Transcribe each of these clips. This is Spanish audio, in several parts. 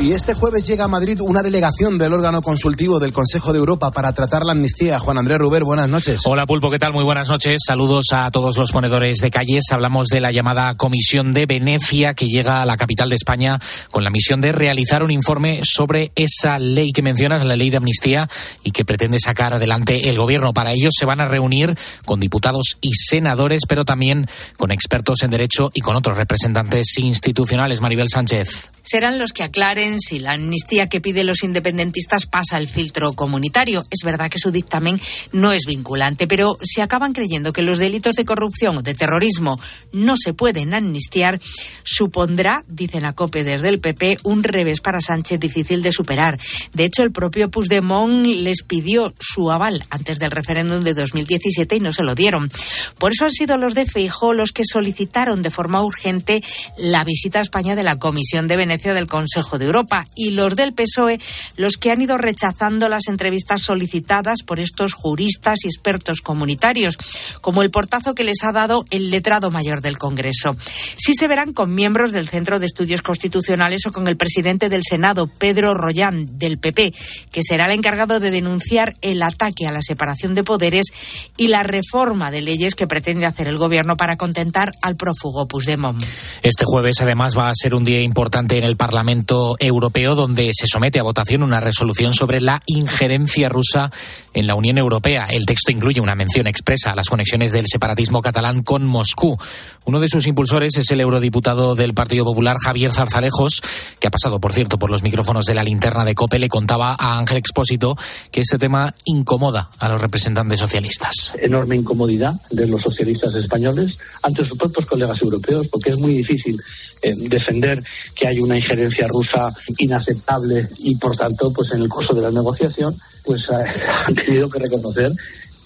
Y este jueves llega a Madrid una delegación del órgano consultivo del Consejo de Europa para tratar la amnistía. Juan Andrés Ruber, buenas noches. Hola Pulpo, ¿qué tal? Muy buenas noches. Saludos a todos los ponedores de calles. Hablamos de la llamada Comisión de Venecia que llega a la capital de España con la misión de realizar un informe sobre esa ley que mencionas, la ley de amnistía, y que pretende sacar adelante el gobierno. Para ello se van a reunir con diputados y senadores, pero también con expertos en derecho y con otros representantes institucionales. Maribel Sánchez. Serán los que aclaren si la amnistía que piden los independentistas pasa el filtro comunitario. Es verdad que su dictamen no es vinculante, pero si acaban creyendo que los delitos de corrupción o de terrorismo no se pueden amnistiar, supondrá, dicen a COPE desde el PP, un revés para Sánchez difícil de superar. De hecho, el propio Puigdemont les pidió su aval antes del referéndum de 2017 y no se lo dieron. Por eso han sido los de Feijóo los que solicitaron de forma urgente la visita a España de la Comisión de Venecia del Consejo de Europa y los del PSOE los que han ido rechazando las entrevistas solicitadas por estos juristas y expertos comunitarios, como el portazo que les ha dado el letrado mayor del Congreso. Sí se verán con miembros del Centro de Estudios Constitucionales o con el presidente del Senado, Pedro Rollán, del PP, que será el encargado de denunciar el ataque a la separación de poderes y la reforma de leyes que pretende hacer el Gobierno para contentar al prófugo Puigdemont. Este jueves, además, va a ser un día importante en el Parlamento Europeo donde se somete a votación una resolución sobre la injerencia rusa en la Unión Europea. El texto incluye una mención expresa a las conexiones del separatismo catalán con Moscú. Uno de sus impulsores es el eurodiputado del Partido Popular, Javier Zarzalejos, que ha pasado, por cierto, por los micrófonos de la linterna de COPE. Le contaba a Ángel Expósito que este tema incomoda a los representantes socialistas. Enorme incomodidad de los socialistas españoles ante sus propios colegas europeos, porque es muy difícil eh, defender que hay una injerencia rusa inaceptable y por tanto pues en el curso de la negociación pues han tenido que reconocer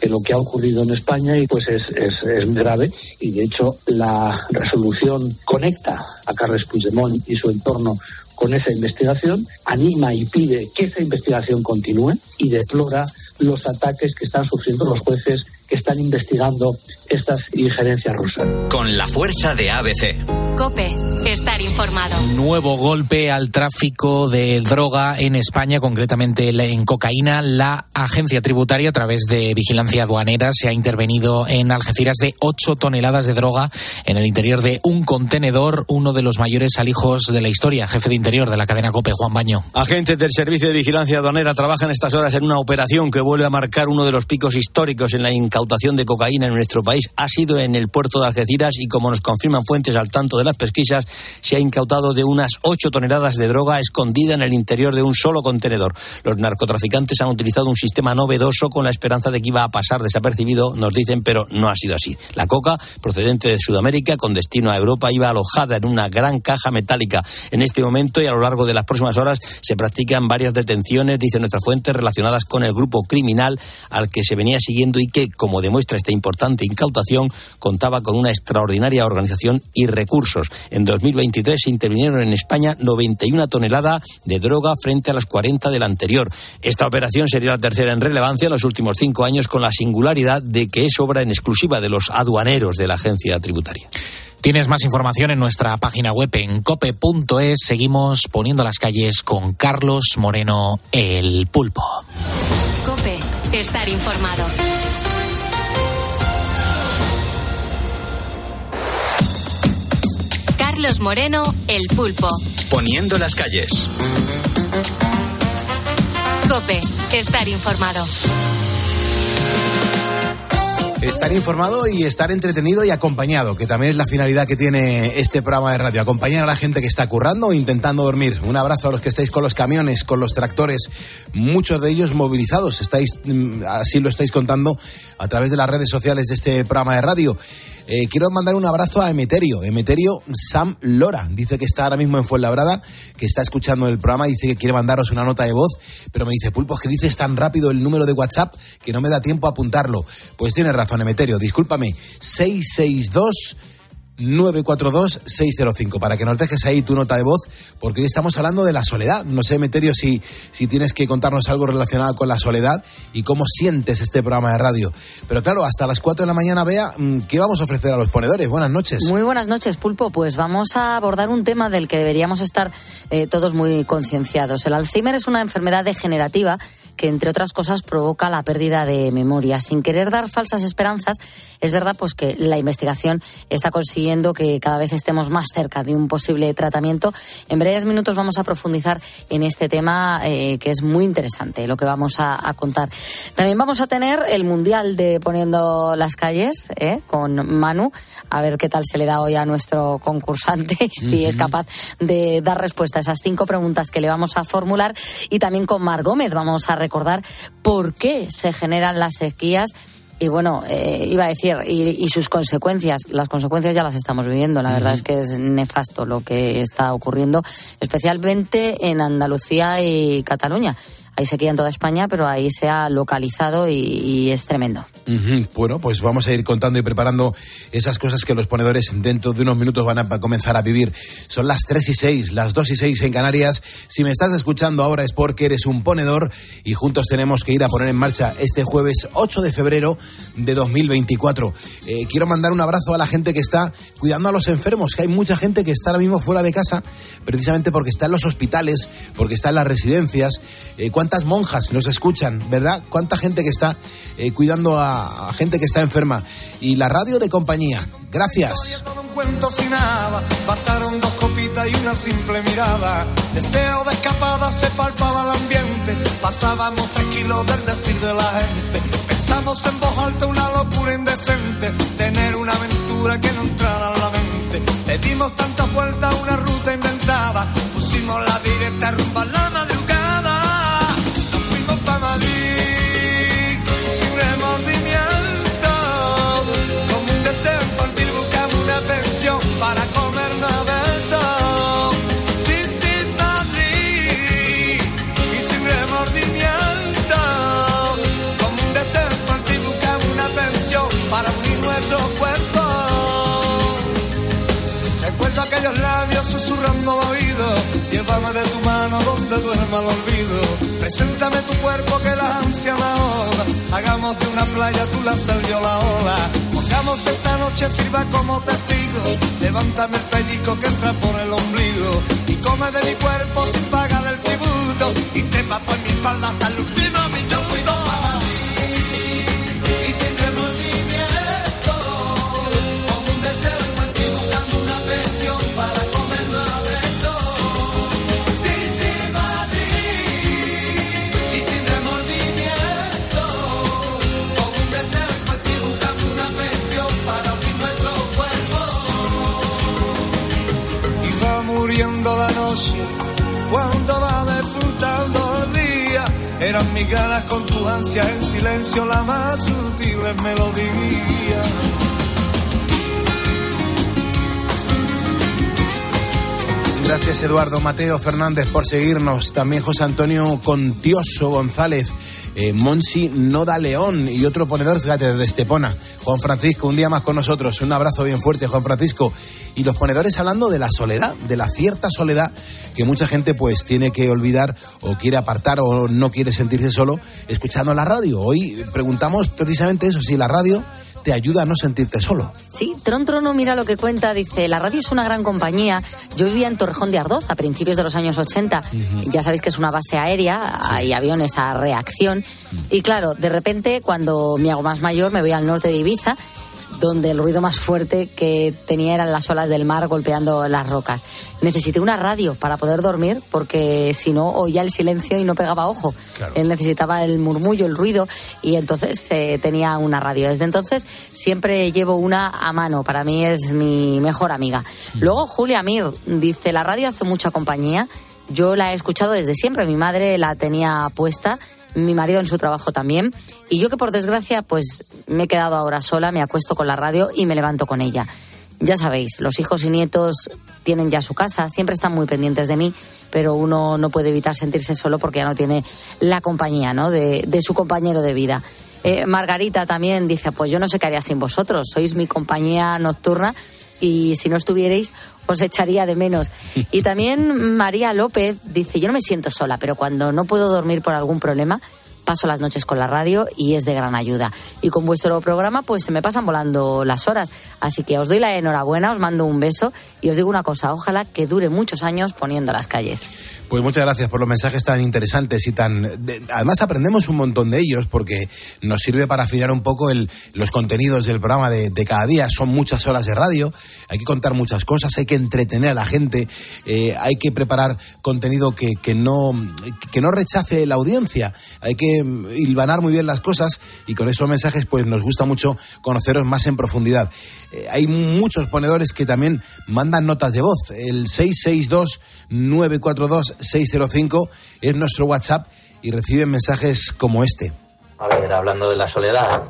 que lo que ha ocurrido en España y pues es, es, es grave. Y de hecho la resolución conecta a Carles Puigdemont y su entorno con esa investigación, anima y pide que esa investigación continúe y deplora los ataques que están sufriendo los jueces que están investigando estas injerencias rusas. Con la fuerza de ABC. Cope, estar informado. Nuevo golpe al tráfico de droga en España, concretamente en cocaína. La agencia tributaria, a través de vigilancia aduanera, se ha intervenido en Algeciras de 8 toneladas de droga en el interior de un contenedor, uno de los mayores alijos de la historia. Jefe de interior de la cadena Cope, Juan Baño. Agentes del Servicio de Vigilancia Aduanera trabajan estas horas en una operación que vuelve a marcar uno de los picos históricos en la incautación de cocaína en nuestro país. Ha sido en el puerto de Algeciras y, como nos confirman fuentes al tanto de las pesquisas, se ha incautado de unas 8 toneladas de droga escondida en el interior de un solo contenedor. Los narcotraficantes han utilizado un sistema novedoso con la esperanza de que iba a pasar desapercibido, nos dicen, pero no ha sido así. La coca, procedente de Sudamérica, con destino a Europa, iba alojada en una gran caja metálica. En este momento y a lo largo de las próximas horas se practican varias detenciones, dicen nuestras fuentes, relacionadas con el grupo criminal al que se venía siguiendo y que, como demuestra esta importante incautación, contaba con una extraordinaria organización y recursos. En 2023 se intervinieron en España 91 toneladas de droga frente a las 40 del anterior. Esta operación sería la tercera en relevancia en los últimos cinco años, con la singularidad de que es obra en exclusiva de los aduaneros de la agencia tributaria. Tienes más información en nuestra página web en cope.es. Seguimos poniendo las calles con Carlos Moreno, el pulpo. Cope, estar informado. Carlos Moreno, el pulpo. Poniendo las calles. Cope, estar informado. Estar informado y estar entretenido y acompañado, que también es la finalidad que tiene este programa de radio. Acompañar a la gente que está currando o intentando dormir. Un abrazo a los que estáis con los camiones, con los tractores, muchos de ellos movilizados. Estáis, mm, así lo estáis contando a través de las redes sociales de este programa de radio. Eh, quiero mandar un abrazo a Emeterio. Emeterio Sam Lora. Dice que está ahora mismo en Fuenlabrada, que está escuchando el programa, dice que quiere mandaros una nota de voz, pero me dice, Pulpo, es que dices tan rápido el número de WhatsApp que no me da tiempo a apuntarlo. Pues tienes razón, Emeterio, discúlpame. 662 942-605 para que nos dejes ahí tu nota de voz, porque hoy estamos hablando de la soledad. No sé, Meterio, si, si tienes que contarnos algo relacionado con la soledad y cómo sientes este programa de radio. Pero claro, hasta las 4 de la mañana, vea, mm, ¿qué vamos a ofrecer a los ponedores? Buenas noches. Muy buenas noches, Pulpo. Pues vamos a abordar un tema del que deberíamos estar eh, todos muy concienciados. El Alzheimer es una enfermedad degenerativa que entre otras cosas provoca la pérdida de memoria. Sin querer dar falsas esperanzas, es verdad pues que la investigación está consiguiendo que cada vez estemos más cerca de un posible tratamiento. En breves minutos vamos a profundizar en este tema eh, que es muy interesante, lo que vamos a, contar. También vamos a tener el Mundial de Poniendo las Calles eh, con Manu, a ver qué tal se le da hoy a nuestro concursante y si es capaz de dar respuesta a esas cinco preguntas que le vamos a formular. Y también con Mar Gómez vamos a recordar por qué se generan las sequías y bueno, eh, iba a decir, y, sus consecuencias, las consecuencias ya las estamos viviendo, la verdad es que es nefasto lo que está ocurriendo, especialmente en Andalucía y Cataluña. Hay sequía en toda España, pero ahí se ha localizado y, es tremendo. Bueno, pues vamos a ir contando y preparando esas cosas que los ponedores dentro de unos minutos van a comenzar a vivir. Son las 3 y 6, las 2 y 6 en Canarias. Si me estás escuchando ahora es porque eres un ponedor y juntos tenemos que ir a poner en marcha este jueves 8 de febrero de 2024. Eh, quiero mandar un abrazo a la gente que está cuidando a los enfermos, que hay mucha gente que está ahora mismo fuera de casa precisamente porque está en los hospitales, porque está en las residencias. Eh, cuántas monjas nos escuchan, ¿verdad? Cuánta gente que está eh, cuidando a, gente que está enferma. Y la radio de compañía. Gracias. un cuento sin nada, bastaron dos copitas y una simple mirada. Deseo de escapada se palpaba el ambiente. Pasábamos tranquilos del decir de la gente. Pensamos en voz alta una locura indecente. Tener una aventura que no entrara a la mente. Le dimos tantas vueltas a una ruta inventada. Pusimos la directa rumba a la madrugada duerma el olvido Preséntame tu cuerpo que la ansia me ahoga. Hagamos de una playa tú la salió la ola. Pongamos esta noche sirva como testigo. Levántame el pellico que entra por el ombligo. Y come de mi cuerpo sin pagar el tributo. Y trepa por mi espalda hasta el cuando va despuntando el día, eran mis ganas con tu ansia en silencio la más sutil melodía. Gracias Eduardo Mateo Fernández por seguirnos. También José Antonio Contioso González. Eh, Monsi Noda León y otro ponedor, fíjate, desde Estepona. Juan Francisco, un día más con nosotros. Un abrazo bien fuerte, Juan Francisco y los ponedores hablando de la soledad, de la cierta soledad que mucha gente pues tiene que olvidar o quiere apartar o no quiere sentirse solo escuchando la radio. Hoy preguntamos precisamente eso, si la radio te ayuda a no sentirte solo. Sí, Tron Trono mira lo que cuenta, dice, la radio es una gran compañía. Yo vivía en Torrejón de Ardoz a principios de los años 80. Ya sabéis que es una base aérea, hay aviones a reacción. Y claro, de repente, cuando me hago más mayor, me voy al norte de Ibiza donde el ruido más fuerte que tenía eran las olas del mar golpeando las rocas. Necesité una radio para poder dormir porque si no oía el silencio y no pegaba ojo. Él necesitaba el murmullo, el ruido y entonces eh, tenía una radio. Desde entonces siempre llevo una a mano. Para mí es mi mejor amiga. Mm. Luego Julia Mir dice, la radio hace mucha compañía. Yo la he escuchado desde siempre. Mi madre la tenía puesta mi marido en su trabajo también. Y yo que por desgracia, pues me he quedado ahora sola, me acuesto con la radio y me levanto con ella. Ya sabéis, los hijos y nietos tienen ya su casa, siempre están muy pendientes de mí, pero uno no puede evitar sentirse solo porque ya no tiene la compañía ¿no? de, su compañero de vida. Eh, Margarita también dice, pues yo no sé qué haría sin vosotros, sois mi compañía nocturna y si no estuvierais os echaría de menos. Y también María López dice, yo no me siento sola, pero cuando no puedo dormir por algún problema, paso las noches con la radio y es de gran ayuda. Y con vuestro programa pues se me pasan volando las horas. Así que os doy la enhorabuena, os mando un beso y os digo una cosa, ojalá que dure muchos años poniendo las calles. Pues muchas gracias por los mensajes tan interesantes y tan... de- además aprendemos un montón de ellos porque nos sirve para afinar un poco el- los contenidos del programa de, de cada día. Son muchas horas de radio, hay que contar muchas cosas, hay que entretener a la gente, eh, hay que preparar contenido que, que no, que no rechace la audiencia, hay que mm, hilvanar muy bien las cosas y con estos mensajes pues nos gusta mucho conoceros más en profundidad. Eh, hay muchos ponedores que también mandan notas de voz. El 662-942-605 es nuestro WhatsApp y reciben mensajes como este. A ver, hablando de la soledad,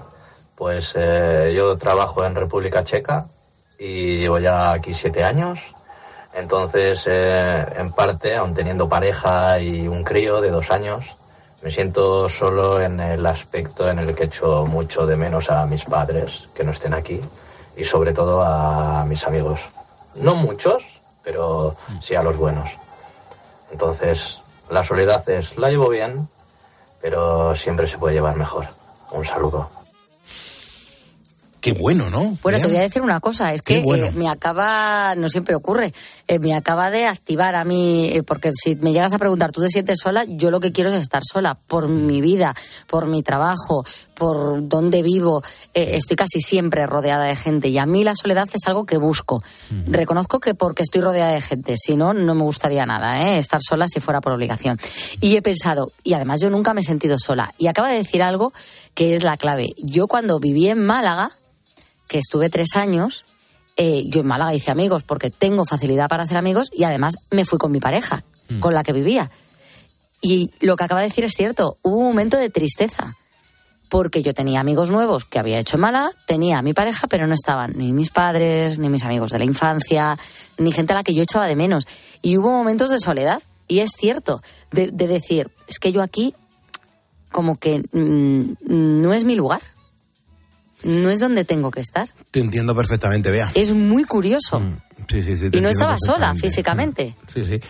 pues eh, yo trabajo en República Checa y llevo ya aquí siete años. Entonces, eh, en parte, aun teniendo pareja y un crío de dos años, me siento solo en el aspecto en el que echo mucho de menos a mis padres que no estén aquí y sobre todo a mis amigos. No muchos, pero sí a los buenos. Entonces, la soledad es, la llevo bien, pero siempre se puede llevar mejor. Un saludo. Qué bueno, ¿no? Bueno, te voy a decir una cosa, es Qué que bueno. eh, me acaba, no siempre ocurre, eh, me acaba de activar a mí, eh, porque si me llegas a preguntar, ¿tú te sientes sola? Yo lo que quiero es estar sola, por mi vida, por mi trabajo, por dónde vivo. Estoy casi siempre rodeada de gente y a mí la soledad es algo que busco. Reconozco que porque estoy rodeada de gente, si no, no me gustaría nada, ¿eh? estar sola si fuera por obligación. Y he pensado, y además yo nunca me he sentido sola. Y acaba de decir algo que es la clave. Yo cuando viví en Málaga, que estuve tres años, eh, yo en Málaga hice amigos porque tengo facilidad para hacer amigos y además me fui con mi pareja, con la que vivía. Y lo que acaba de decir es cierto, hubo un momento de tristeza, porque yo tenía amigos nuevos que había hecho en Málaga, tenía a mi pareja, pero no estaban ni mis padres, ni mis amigos de la infancia, ni gente a la que yo echaba de menos. Y hubo momentos de soledad, y es cierto, de, de decir, es que yo aquí como que mm, no es mi lugar, no es donde tengo que estar. Te entiendo perfectamente, Bea. Es muy curioso. Sí, sí, sí, te y no estaba sola físicamente. Sí, sí.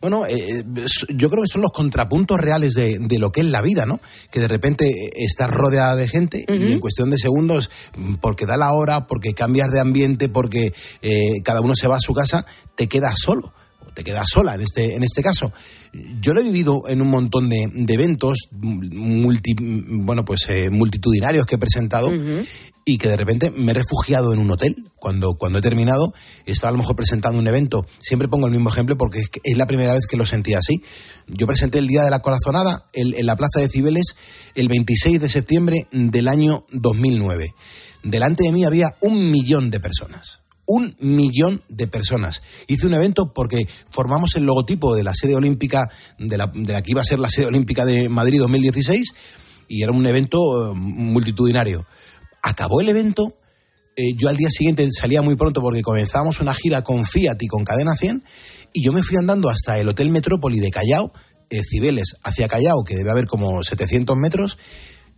Bueno, eh, es- yo creo que son los contrapuntos reales de, de lo que es la vida, ¿no? Que de repente eh, estás rodeada de gente y en cuestión de segundos, mm, porque da la hora, porque cambias de ambiente, porque eh, cada uno se va a su casa, te quedas solo. o Te quedas sola en este, en este caso. Yo lo he vivido en un montón de, de eventos multi, bueno, pues, eh, multitudinarios que he presentado y que de repente me he refugiado en un hotel. Cuando, cuando he terminado, estaba a lo mejor presentando un evento. Siempre pongo el mismo ejemplo porque es, que es la primera vez que lo sentí así. Yo presenté el Día de la Corazonada el- en la Plaza de Cibeles el 26 de septiembre del año 2009. Delante de mí había un millón de personas. Un millón de personas. Hice un evento porque formamos el logotipo de la sede olímpica, de la, de la que iba a ser la sede olímpica de Madrid 2016, y era un evento eh, multitudinario. Acabó el evento, eh, yo al día siguiente salía muy pronto porque comenzábamos una gira con Fiat y con Cadena 100, y yo me fui andando hasta el Hotel Metrópoli de Callao, eh, Cibeles, hacia Callao, que debe haber como 700 metros,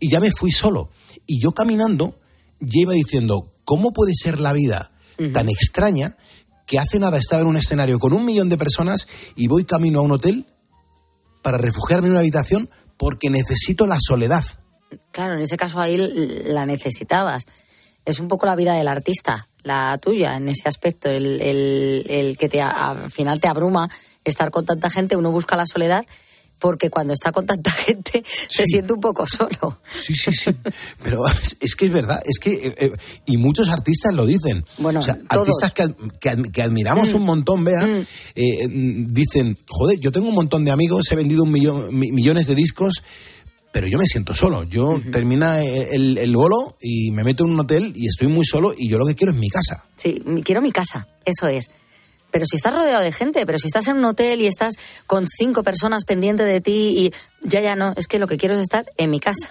y ya me fui solo. Y yo caminando, ya iba diciendo, ¿cómo puede ser la vida tan extraña que hace nada estaba en un escenario con un millón de personas y voy camino a un hotel para refugiarme en una habitación porque necesito la soledad? Claro, en ese caso ahí la necesitabas. Es un poco la vida del artista, la tuya, en ese aspecto, el, el- el que te, al final te abruma estar con tanta gente, uno busca la soledad porque cuando está con tanta gente se siente un poco solo. Sí, sí, sí. Pero es, que es verdad, es que. eh, eh, y muchos artistas lo dicen. Bueno, o sea, todos. artistas que, que que admiramos un montón, vea, eh, mm, dicen: Joder, yo tengo un montón de amigos, he vendido un millón, mi- millones de discos. Pero yo me siento solo. Yo termina eh, el, el bolo y me meto en un hotel y estoy muy solo y yo lo que quiero es mi casa. Sí, quiero mi casa, eso es. Pero si estás rodeado de gente, pero si estás en un hotel y estás con cinco personas pendientes de ti y Ya, ya no, es que lo que quiero es estar en mi casa.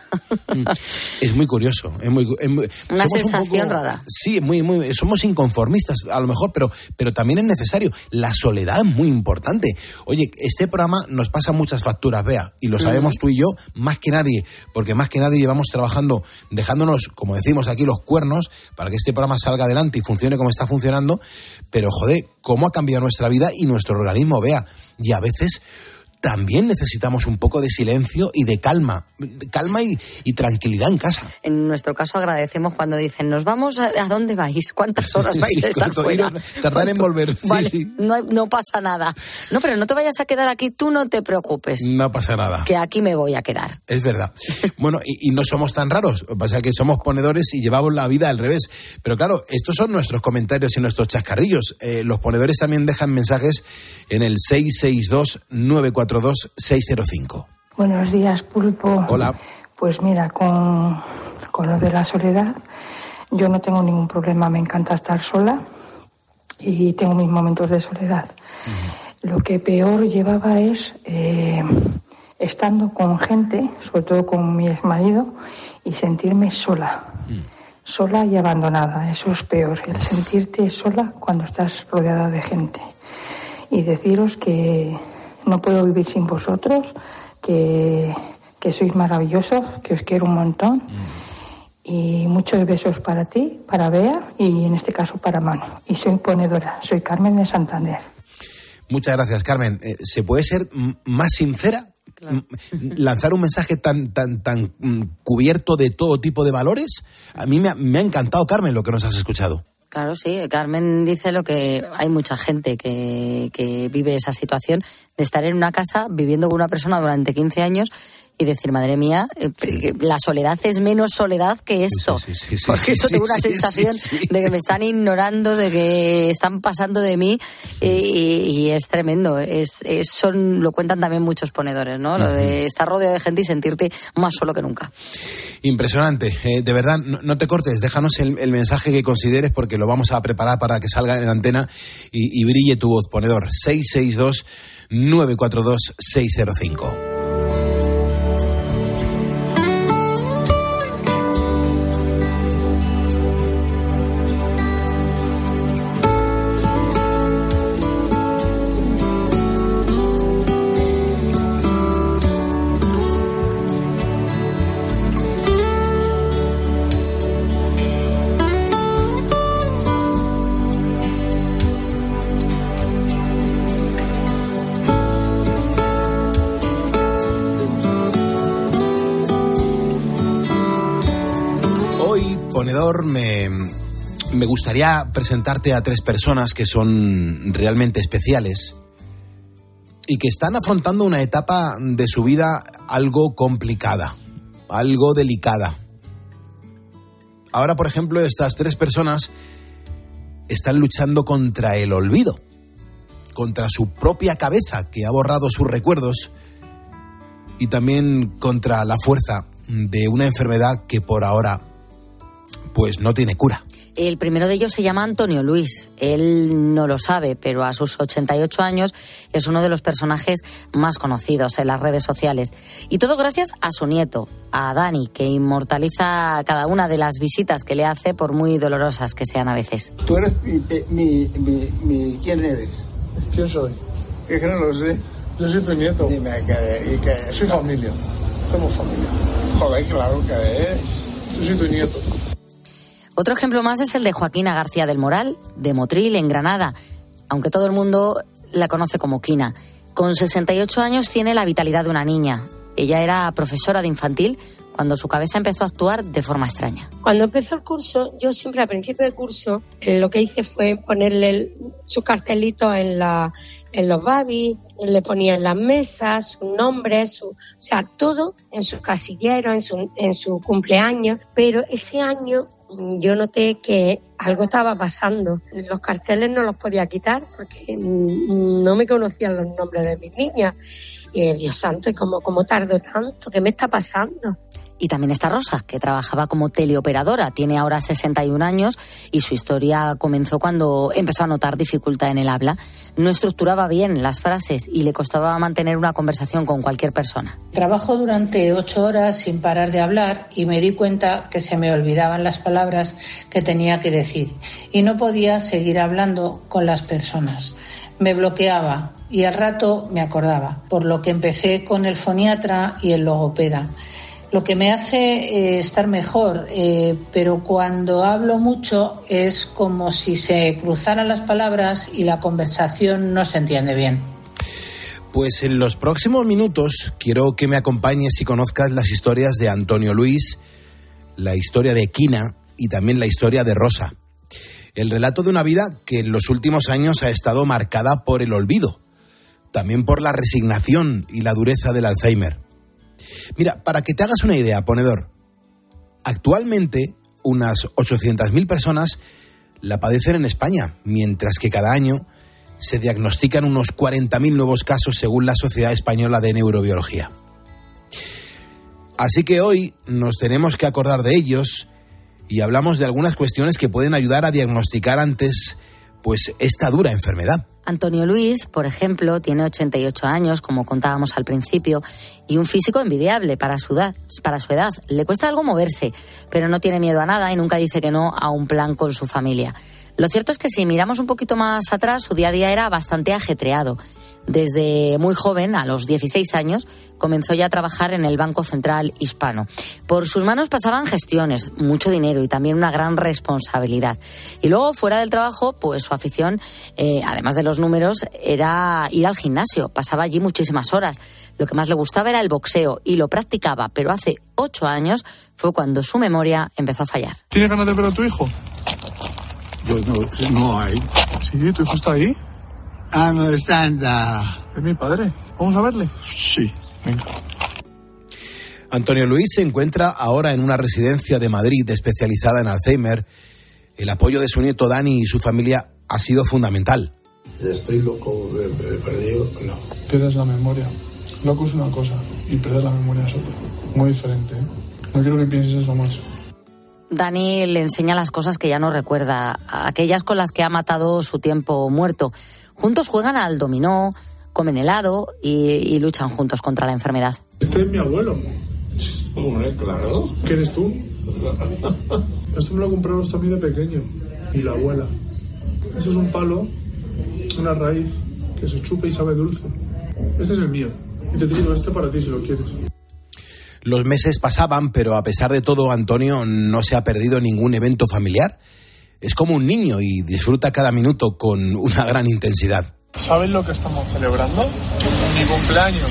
Es muy curioso. Es muy, es muy- Una un sensación poco- rara. Sí, muy, muy, somos inconformistas a lo mejor, pero, pero también es necesario. La soledad es muy importante. Oye, este programa nos pasa muchas facturas, vea, y lo sabemos tú y yo más que nadie, porque más que nadie llevamos trabajando, dejándonos, como decimos aquí, los cuernos para que este programa salga adelante y funcione como está funcionando. Pero joder, cómo ha cambiado nuestra vida y nuestro organismo, vea. Y a veces también necesitamos un poco de silencio y de calma, calma y, y tranquilidad en casa. En nuestro caso agradecemos cuando dicen, nos vamos, a, ¿a dónde vais? ¿Cuántas horas vais Sí, a estar fuera? ir- tardar en volver, sí, Vale, sí. No, pasa nada. No, pero no te vayas a quedar aquí, tú no te preocupes, No pasa nada. que aquí me voy a quedar. Es verdad. Bueno, y, y no somos tan raros. Pasa que somos ponedores y llevamos la vida al revés. Pero claro, estos son nuestros comentarios y nuestros chascarrillos. Eh, los ponedores también dejan mensajes en el 662-942-605. Buenos días, Pulpo. Hola. Pues mira, con, con lo de la soledad, yo no tengo ningún problema, me encanta estar sola y tengo mis momentos de soledad. Lo que peor llevaba es eh, estando con gente, sobre todo con mi exmarido, y sentirme sola. Sola y abandonada, eso es peor, el sentirte sola cuando estás rodeada de gente y deciros que no puedo vivir sin vosotros, que, que sois maravillosos, que os quiero un montón. Y muchos besos para ti, para Bea y en este caso para Manu. Y soy ponedora, soy Carmen de Santander. Muchas gracias, Carmen. Eh, ¿Se puede ser más sincera? Lanzar un mensaje tan, tan, tan mm, cubierto de todo tipo de valores. A mí me ha, me ha encantado, Carmen, lo que nos has escuchado. Claro, sí. Carmen dice lo que hay mucha gente que, que vive esa situación de estar en una casa viviendo con una persona durante 15 años y decir, madre mía, eh, la soledad es menos soledad que esto. Porque esto tengo una sensación de que me están ignorando, de que están pasando de mí eh, y, es tremendo. Es, son, lo cuentan también muchos ponedores, ¿no? Lo de estar rodeado de gente y sentirte más solo que nunca. Impresionante. Eh, de verdad, no, te cortes, déjanos el, mensaje que consideres porque lo vamos a preparar para que salga en la antena y brille tu voz, ponedor. 662 942 605. Gustaría presentarte a tres personas que son realmente especiales y que están afrontando una etapa de su vida algo complicada, algo delicada. Ahora, por ejemplo, estas tres personas están luchando contra el olvido, contra su propia cabeza que ha borrado sus recuerdos y también contra la fuerza de una enfermedad que por ahora pues no tiene cura. El primero de ellos se llama Antonio Luis. Él no lo sabe, pero a sus 88 años es uno de los personajes más conocidos en las redes sociales. Y todo gracias a su nieto, a Dani, que inmortaliza cada una de las visitas que le hace, por muy dolorosas que sean a veces. Tú eres mi, eh, mi, mi, mi- ¿Quién eres? ¿Quién soy? Es que no lo sé. Yo soy tu nieto. Dime que Soy familia. Somos familia. Joder, claro que es. Yo soy tu nieto. Otro ejemplo más es el de Joaquina García del Moral, de Motril, en Granada, aunque todo el mundo la conoce como Quina. Con 68 años tiene la vitalidad de una niña. Ella era profesora de infantil cuando su cabeza empezó a actuar de forma extraña. Cuando empezó el curso, yo siempre al principio del curso eh, lo que hice fue ponerle su cartelito en, la, en los babis, le ponía en las mesas su nombre, su, o sea, todo en su casillero, en su, en su cumpleaños. Pero ese año yo noté que algo estaba pasando. Los carteles no los podía quitar porque mm, no me conocían los nombres de mis niñas. Y Dios santo, ¿y cómo, cómo tardo tanto? ¿Qué me está pasando? Y también está Rosa, que trabajaba como teleoperadora. Tiene ahora 61 años y su historia comenzó cuando empezó a notar dificultad en el habla. No estructuraba bien las frases y le costaba mantener una conversación con cualquier persona. Trabajo durante ocho horas sin parar de hablar y me di cuenta que se me olvidaban las palabras que tenía que decir y no podía seguir hablando con las personas. Me bloqueaba y al rato me acordaba, por lo que empecé con el foniatra y el logopeda lo que me hace eh, estar mejor, eh, pero cuando hablo mucho es como si se cruzaran las palabras y la conversación no se entiende bien. Pues en los próximos minutos quiero que me acompañes y conozcas las historias de Antonio Luis, la historia de Quina y también la historia de Rosa. El relato de una vida que en los últimos años ha estado marcada por el olvido, también por la resignación y la dureza del Alzheimer. Mira, para que te hagas una idea, ponedor, actualmente unas 800.000 personas la padecen en España, mientras que cada año se diagnostican unos 40.000 nuevos casos según la Sociedad Española de Neurobiología. Así que hoy nos tenemos que acordar de ellos y hablamos de algunas cuestiones que pueden ayudar a diagnosticar antes pues esta dura enfermedad. Antonio Luis, por ejemplo, tiene 88 años, como contábamos al principio, y un físico envidiable para su edad. Para su edad. Le cuesta algo moverse, pero no tiene miedo a nada y nunca dice que no a un plan con su familia. Lo cierto es que si miramos un poquito más atrás, su día a día era bastante ajetreado desde muy joven, a los 16 años, comenzó ya a trabajar en el Banco Central Hispano. Por sus manos pasaban gestiones, mucho dinero y también una gran responsabilidad. Y luego, fuera del trabajo, pues su afición, eh, además de los números, era ir al gimnasio. Pasaba allí muchísimas horas. Lo que más le gustaba era el boxeo y lo practicaba, pero hace ocho años fue cuando su memoria empezó a fallar. ¿Tienes ganas de ver a tu hijo? Yo no, no hay. Sí, tu hijo está ahí. Ah, no está, anda. Es mi padre. ¿Vamos a verle? Sí. Venga. Antonio Luis se encuentra ahora en una residencia de Madrid especializada en Alzheimer. El apoyo de su nieto Dani y su familia ha sido fundamental. Estoy loco, he, he perdido. No. Pierdes la memoria. Loco es una cosa y perder la memoria es otra. Muy diferente, ¿eh? No quiero que pienses eso más. Dani le enseña las cosas que ya no recuerda, aquellas con las que ha matado su tiempo muerto. Juntos juegan al dominó, comen helado y, y luchan juntos contra la enfermedad. Este es mi abuelo. Hombre, claro. ¿Quién eres tú? Esto me lo compramos también de pequeño. Y la abuela. Eso es un palo, una raíz, que se chupa y sabe dulce. Este es el mío. Y te digo este para ti si lo quieres. Los meses pasaban, pero a pesar de todo, Antonio no se ha perdido ningún evento familiar. Es como un niño y disfruta cada minuto con una gran intensidad. ¿Sabes lo que estamos celebrando? Mi cumpleaños.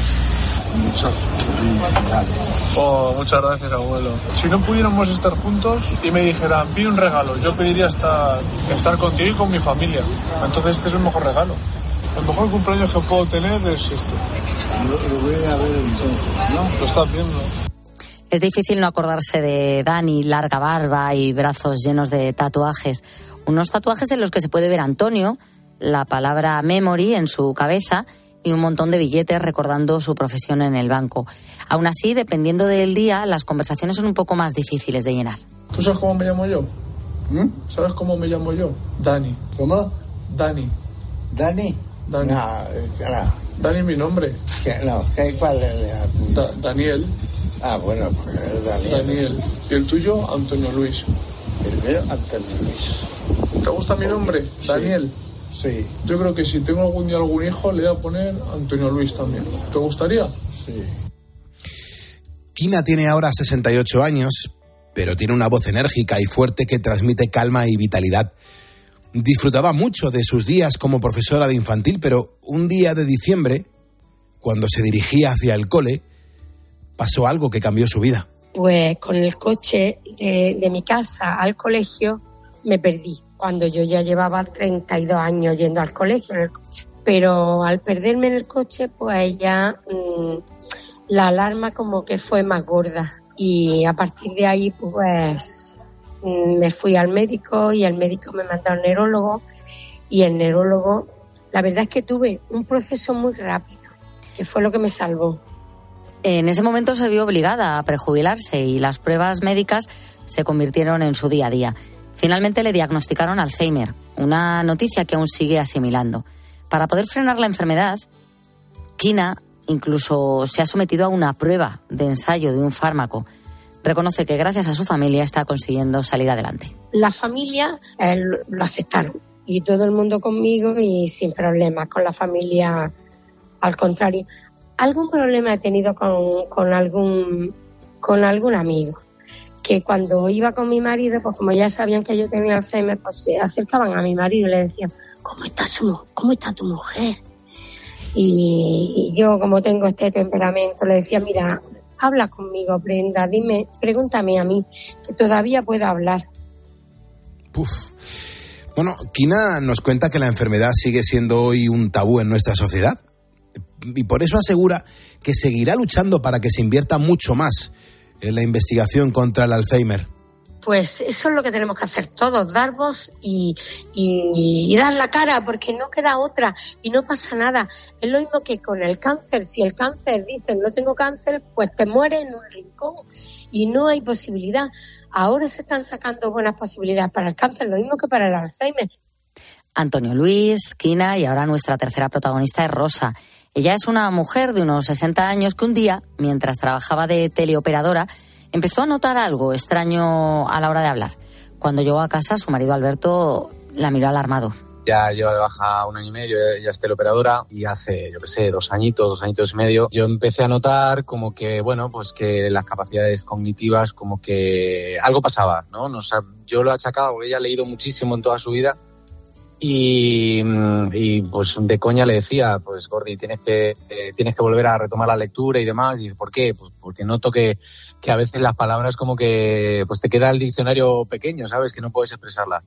Muchas felicidades. Oh, muchas gracias, abuelo. Si no pudiéramos estar juntos y me dijeran, pide un regalo, yo pediría estar, estar contigo y con mi familia. Entonces este es el mejor regalo. El mejor cumpleaños que puedo tener es este. Lo, lo voy a ver entonces, ¿no? Lo estás viendo. Es difícil no acordarse de Dani, larga barba y brazos llenos de tatuajes. Unos tatuajes en los que se puede ver a Antonio, la palabra memory en su cabeza y un montón de billetes recordando su profesión en el banco. Aún así, dependiendo del día, las conversaciones son un poco más difíciles de llenar. ¿Tú sabes cómo me llamo yo? ¿Mm? ¿Sabes cómo me llamo yo? Dani. ¿Cómo? Dani. ¿Dani? Dani. No, eh, no. Dani es mi nombre. ¿Qué? No, ¿qué, ¿cuál es? Da- Daniel. Ah, bueno, porque es Daniel. Daniel. Y el tuyo, Antonio Luis. El mío, Antonio Luis. ¿Te gusta mi nombre? Daniel. Sí, Yo creo que si tengo algún día algún hijo, le voy a poner Antonio Luis también. ¿Te gustaría? sí. Kina tiene ahora 68 años, pero tiene una voz enérgica y fuerte que transmite calma y vitalidad. Disfrutaba mucho de sus días como profesora de infantil, pero un día de diciembre, cuando se dirigía hacia el cole, pasó algo que cambió su vida. Pues con el coche de, mi casa al colegio me perdí, cuando yo ya llevaba 32 años yendo al colegio en el coche. Pero al perderme en el coche, pues ya mm, la alarma como que fue más gorda. Y a partir de ahí, pues mm, me fui al médico y el médico me mandó al neurólogo. Y el neurólogo, la verdad es que tuve un proceso muy rápido, que fue lo que me salvó. En ese momento se vio obligada a prejubilarse y las pruebas médicas se convirtieron en su día a día. Finalmente le diagnosticaron Alzheimer, una noticia que aún sigue asimilando. Para poder frenar la enfermedad, Kina incluso se ha sometido a una prueba de ensayo de un fármaco. Reconoce que gracias a su familia está consiguiendo salir adelante. La familia eh, lo aceptaron y todo el mundo conmigo y sin problemas. Con la familia, al contrario. Algún problema he tenido con, algún, con algún amigo que cuando iba con mi marido, pues como ya sabían que yo tenía Alzheimer, pues se acercaban a mi marido y le decían, ¿cómo está, su, cómo está tu mujer? Y, yo, como tengo este temperamento, le decía, mira, habla conmigo, Brenda, dime, pregúntame a mí, que todavía puedo hablar. Puf. Bueno, Kina nos cuenta que la enfermedad sigue siendo hoy un tabú en nuestra sociedad y por eso asegura que seguirá luchando para que se invierta mucho más en la investigación contra el Alzheimer. Pues eso es lo que tenemos que hacer todos, dar voz y, y, dar la cara, porque no queda otra y no pasa nada. Es lo mismo que con el cáncer. Si el cáncer dice no tengo cáncer, pues te mueres en un rincón y no hay posibilidad. Ahora se están sacando buenas posibilidades para el cáncer, lo mismo que para el Alzheimer. Antonio Luis, Kina y ahora nuestra tercera protagonista es Rosa. Ella es una mujer de unos 60 años que un día, mientras trabajaba de teleoperadora, empezó a notar algo extraño a la hora de hablar. Cuando llegó a casa, su marido Alberto la miró alarmado. Ya lleva de baja un año y medio, ya es teleoperadora y hace, yo qué sé, dos añitos, dos añitos y medio, yo empecé a notar como que, bueno, pues que las capacidades cognitivas, como que algo pasaba, ¿no? no yo lo he achacado, porque ella ha leído muchísimo en toda su vida y, y, pues de coña le decía, pues Gordy, tienes que, eh, tienes que volver a retomar la lectura y demás. ¿Y por qué? Pues porque noto que, que a veces las palabras como que pues te queda el diccionario pequeño, ¿sabes? Que no puedes expresarla.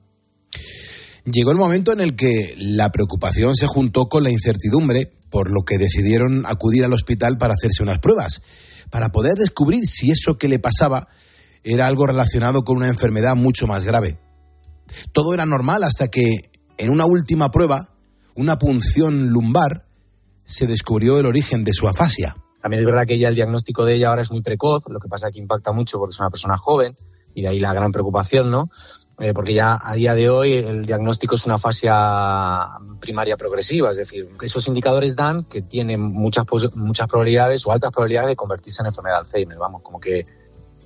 Llegó el momento en el que la preocupación se juntó con la incertidumbre, por lo que decidieron acudir al hospital para hacerse unas pruebas, para poder descubrir si eso que le pasaba era algo relacionado con una enfermedad mucho más grave. Todo era normal hasta que en una última prueba, una punción lumbar, se descubrió el origen de su afasia. También es verdad que ella, el diagnóstico de ella ahora es muy precoz, lo que pasa es que impacta mucho porque es una persona joven y de ahí la gran preocupación, ¿no? Eh, porque ya a día de hoy el diagnóstico es una afasia primaria progresiva, es decir, esos indicadores dan que tiene muchas, muchas probabilidades o altas probabilidades de convertirse en enfermedad de Alzheimer, vamos, como que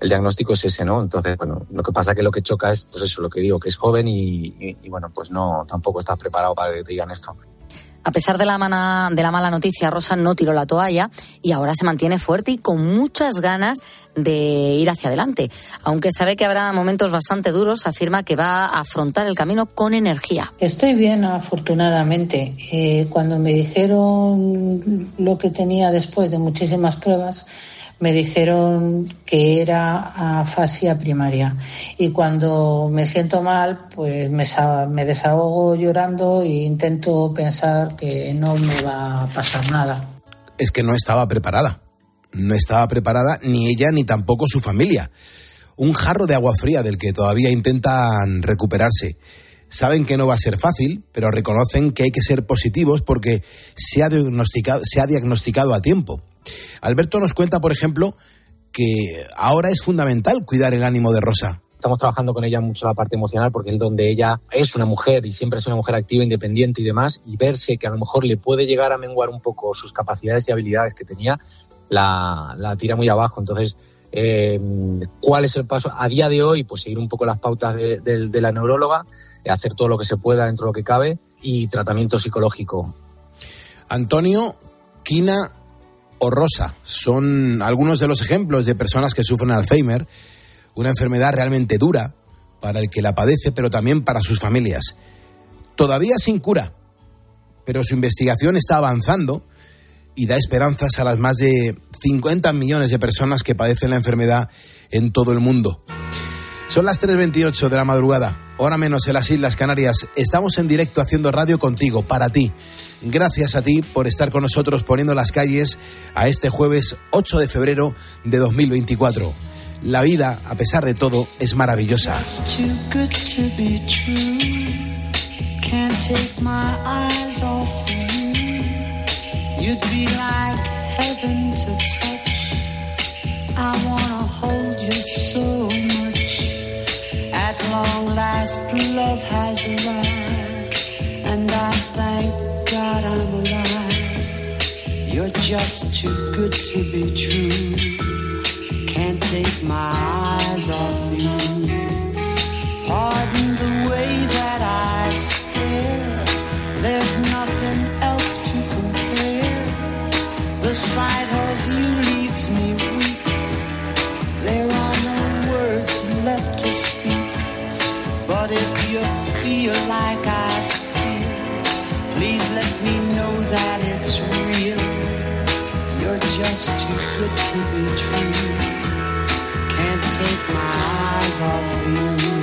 el diagnóstico es ese, ¿no? Entonces, bueno, lo que pasa que lo que choca es, pues eso, lo que digo, que es joven y, bueno, pues no, tampoco estás preparado para que te digan esto. A pesar de la, de la mala noticia, Rosa no tiró la toalla y ahora se mantiene fuerte y con muchas ganas de ir hacia adelante. Aunque sabe que habrá momentos bastante duros, afirma que va a afrontar el camino con energía. Estoy bien, afortunadamente. Eh, cuando me dijeron lo que tenía después de muchísimas pruebas, me dijeron que era afasia primaria. Y cuando me siento mal, pues me, desahogo llorando e intento pensar que no me va a pasar nada. Es que no estaba preparada. No estaba preparada ni ella ni tampoco su familia. Un jarro de agua fría del que todavía intentan recuperarse. Saben que no va a ser fácil, pero reconocen que hay que ser positivos porque se ha diagnosticado, se ha diagnosticado a tiempo. Alberto nos cuenta, por ejemplo, que ahora es fundamental cuidar el ánimo de Rosa. Estamos trabajando con ella mucho la parte emocional porque es donde ella es una mujer y siempre es una mujer activa, independiente y demás, y verse que a lo mejor le puede llegar a menguar un poco sus capacidades y habilidades que tenía, la, tira muy abajo. Entonces, eh, ¿cuál es el paso? A día de hoy, pues seguir un poco las pautas de, de la neuróloga, hacer todo lo que se pueda dentro de lo que cabe y tratamiento psicológico. Antonio, Quina o Rosa son algunos de los ejemplos de personas que sufren Alzheimer, una enfermedad realmente dura para el que la padece, pero también para sus familias. Todavía sin cura, pero su investigación está avanzando y da esperanzas a las más de 50 millones de personas que padecen la enfermedad en todo el mundo. Son las 3.28 de la madrugada, hora menos en las Islas Canarias. Estamos en directo haciendo radio contigo, para ti. Gracias a ti por estar con nosotros poniendo las calles a este jueves 8 de febrero de 2024. La vida, a pesar de todo, es maravillosa. I wanna hold you so much. Long last, love has arrived, and I thank God I'm alive. You're just too good to be true. Can't take my eyes off you. Pardon the way that I stare. There's nothing else to compare. The sight But if you feel like I feel, please let me know that it's real. You're just too good to be true. Can't take my eyes off you.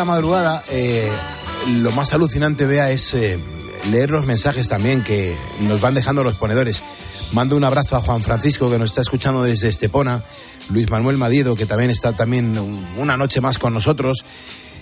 La madrugada, eh, lo más alucinante, vea, es eh, leer los mensajes también que nos van dejando los ponedores. Mando un abrazo a Juan Francisco, que nos está escuchando desde Estepona, Luis Manuel Madido, que también está también un- una noche más con nosotros,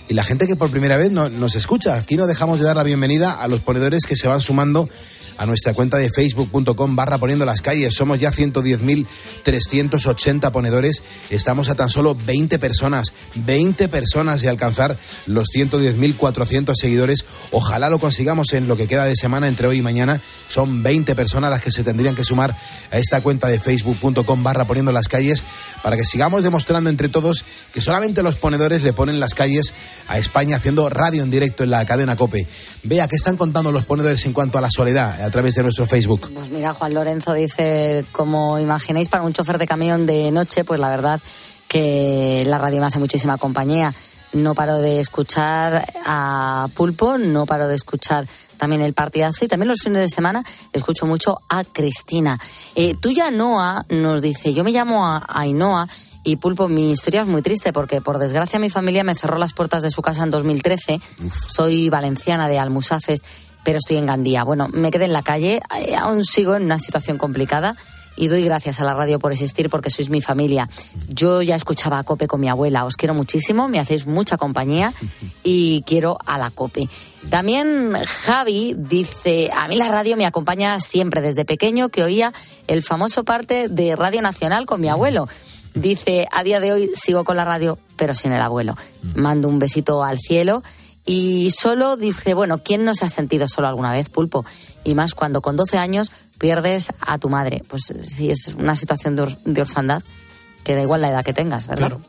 y la gente que por primera vez no- nos escucha. Aquí no dejamos de dar la bienvenida a los ponedores que se van sumando a nuestra cuenta de facebook.com barra poniendo las calles. Somos ya 110.380 ponedores. Estamos a tan solo 20 personas, 20 personas de alcanzar los 110.400 seguidores. Ojalá lo consigamos en lo que queda de semana entre hoy y mañana. Son 20 personas las que se tendrían que sumar a esta cuenta de facebook.com barra poniendo las calles para que sigamos demostrando entre todos que solamente los ponedores le ponen las calles a España haciendo radio en directo en la cadena COPE. Vea qué están contando los ponedores en cuanto a la soledad a través de nuestro Facebook. Pues mira, Juan Lorenzo dice, como imagináis para un chofer de camión de noche, pues la verdad que la radio me hace muchísima compañía. No paro de escuchar a Pulpo, no paro de escuchar también el partidazo y también los fines de semana escucho mucho a Cristina. Eh, tuya Noa nos dice, yo me llamo a Ainhoa y Pulpo, mi historia es muy triste porque por desgracia mi familia me cerró las puertas de su casa en 2013. Soy valenciana de Almusafes, pero estoy en Gandía. Bueno, me quedé en la calle, eh, aún sigo en una situación complicada y doy gracias a la radio por existir porque sois mi familia. Yo ya escuchaba a Cope con mi abuela, os quiero muchísimo, me hacéis mucha compañía y quiero a la Cope. También Javi dice, a mí la radio me acompaña siempre desde pequeño que oía el famoso parte de Radio Nacional con mi abuelo. Dice, a día de hoy sigo con la radio, pero sin el abuelo. Mando un besito al cielo. Y solo dice, bueno, ¿quién no se ha sentido solo alguna vez, pulpo? Y más cuando con 12 años pierdes a tu madre. Pues sí, es una situación de, or- de orfandad que da igual la edad que tengas, ¿verdad? Claro,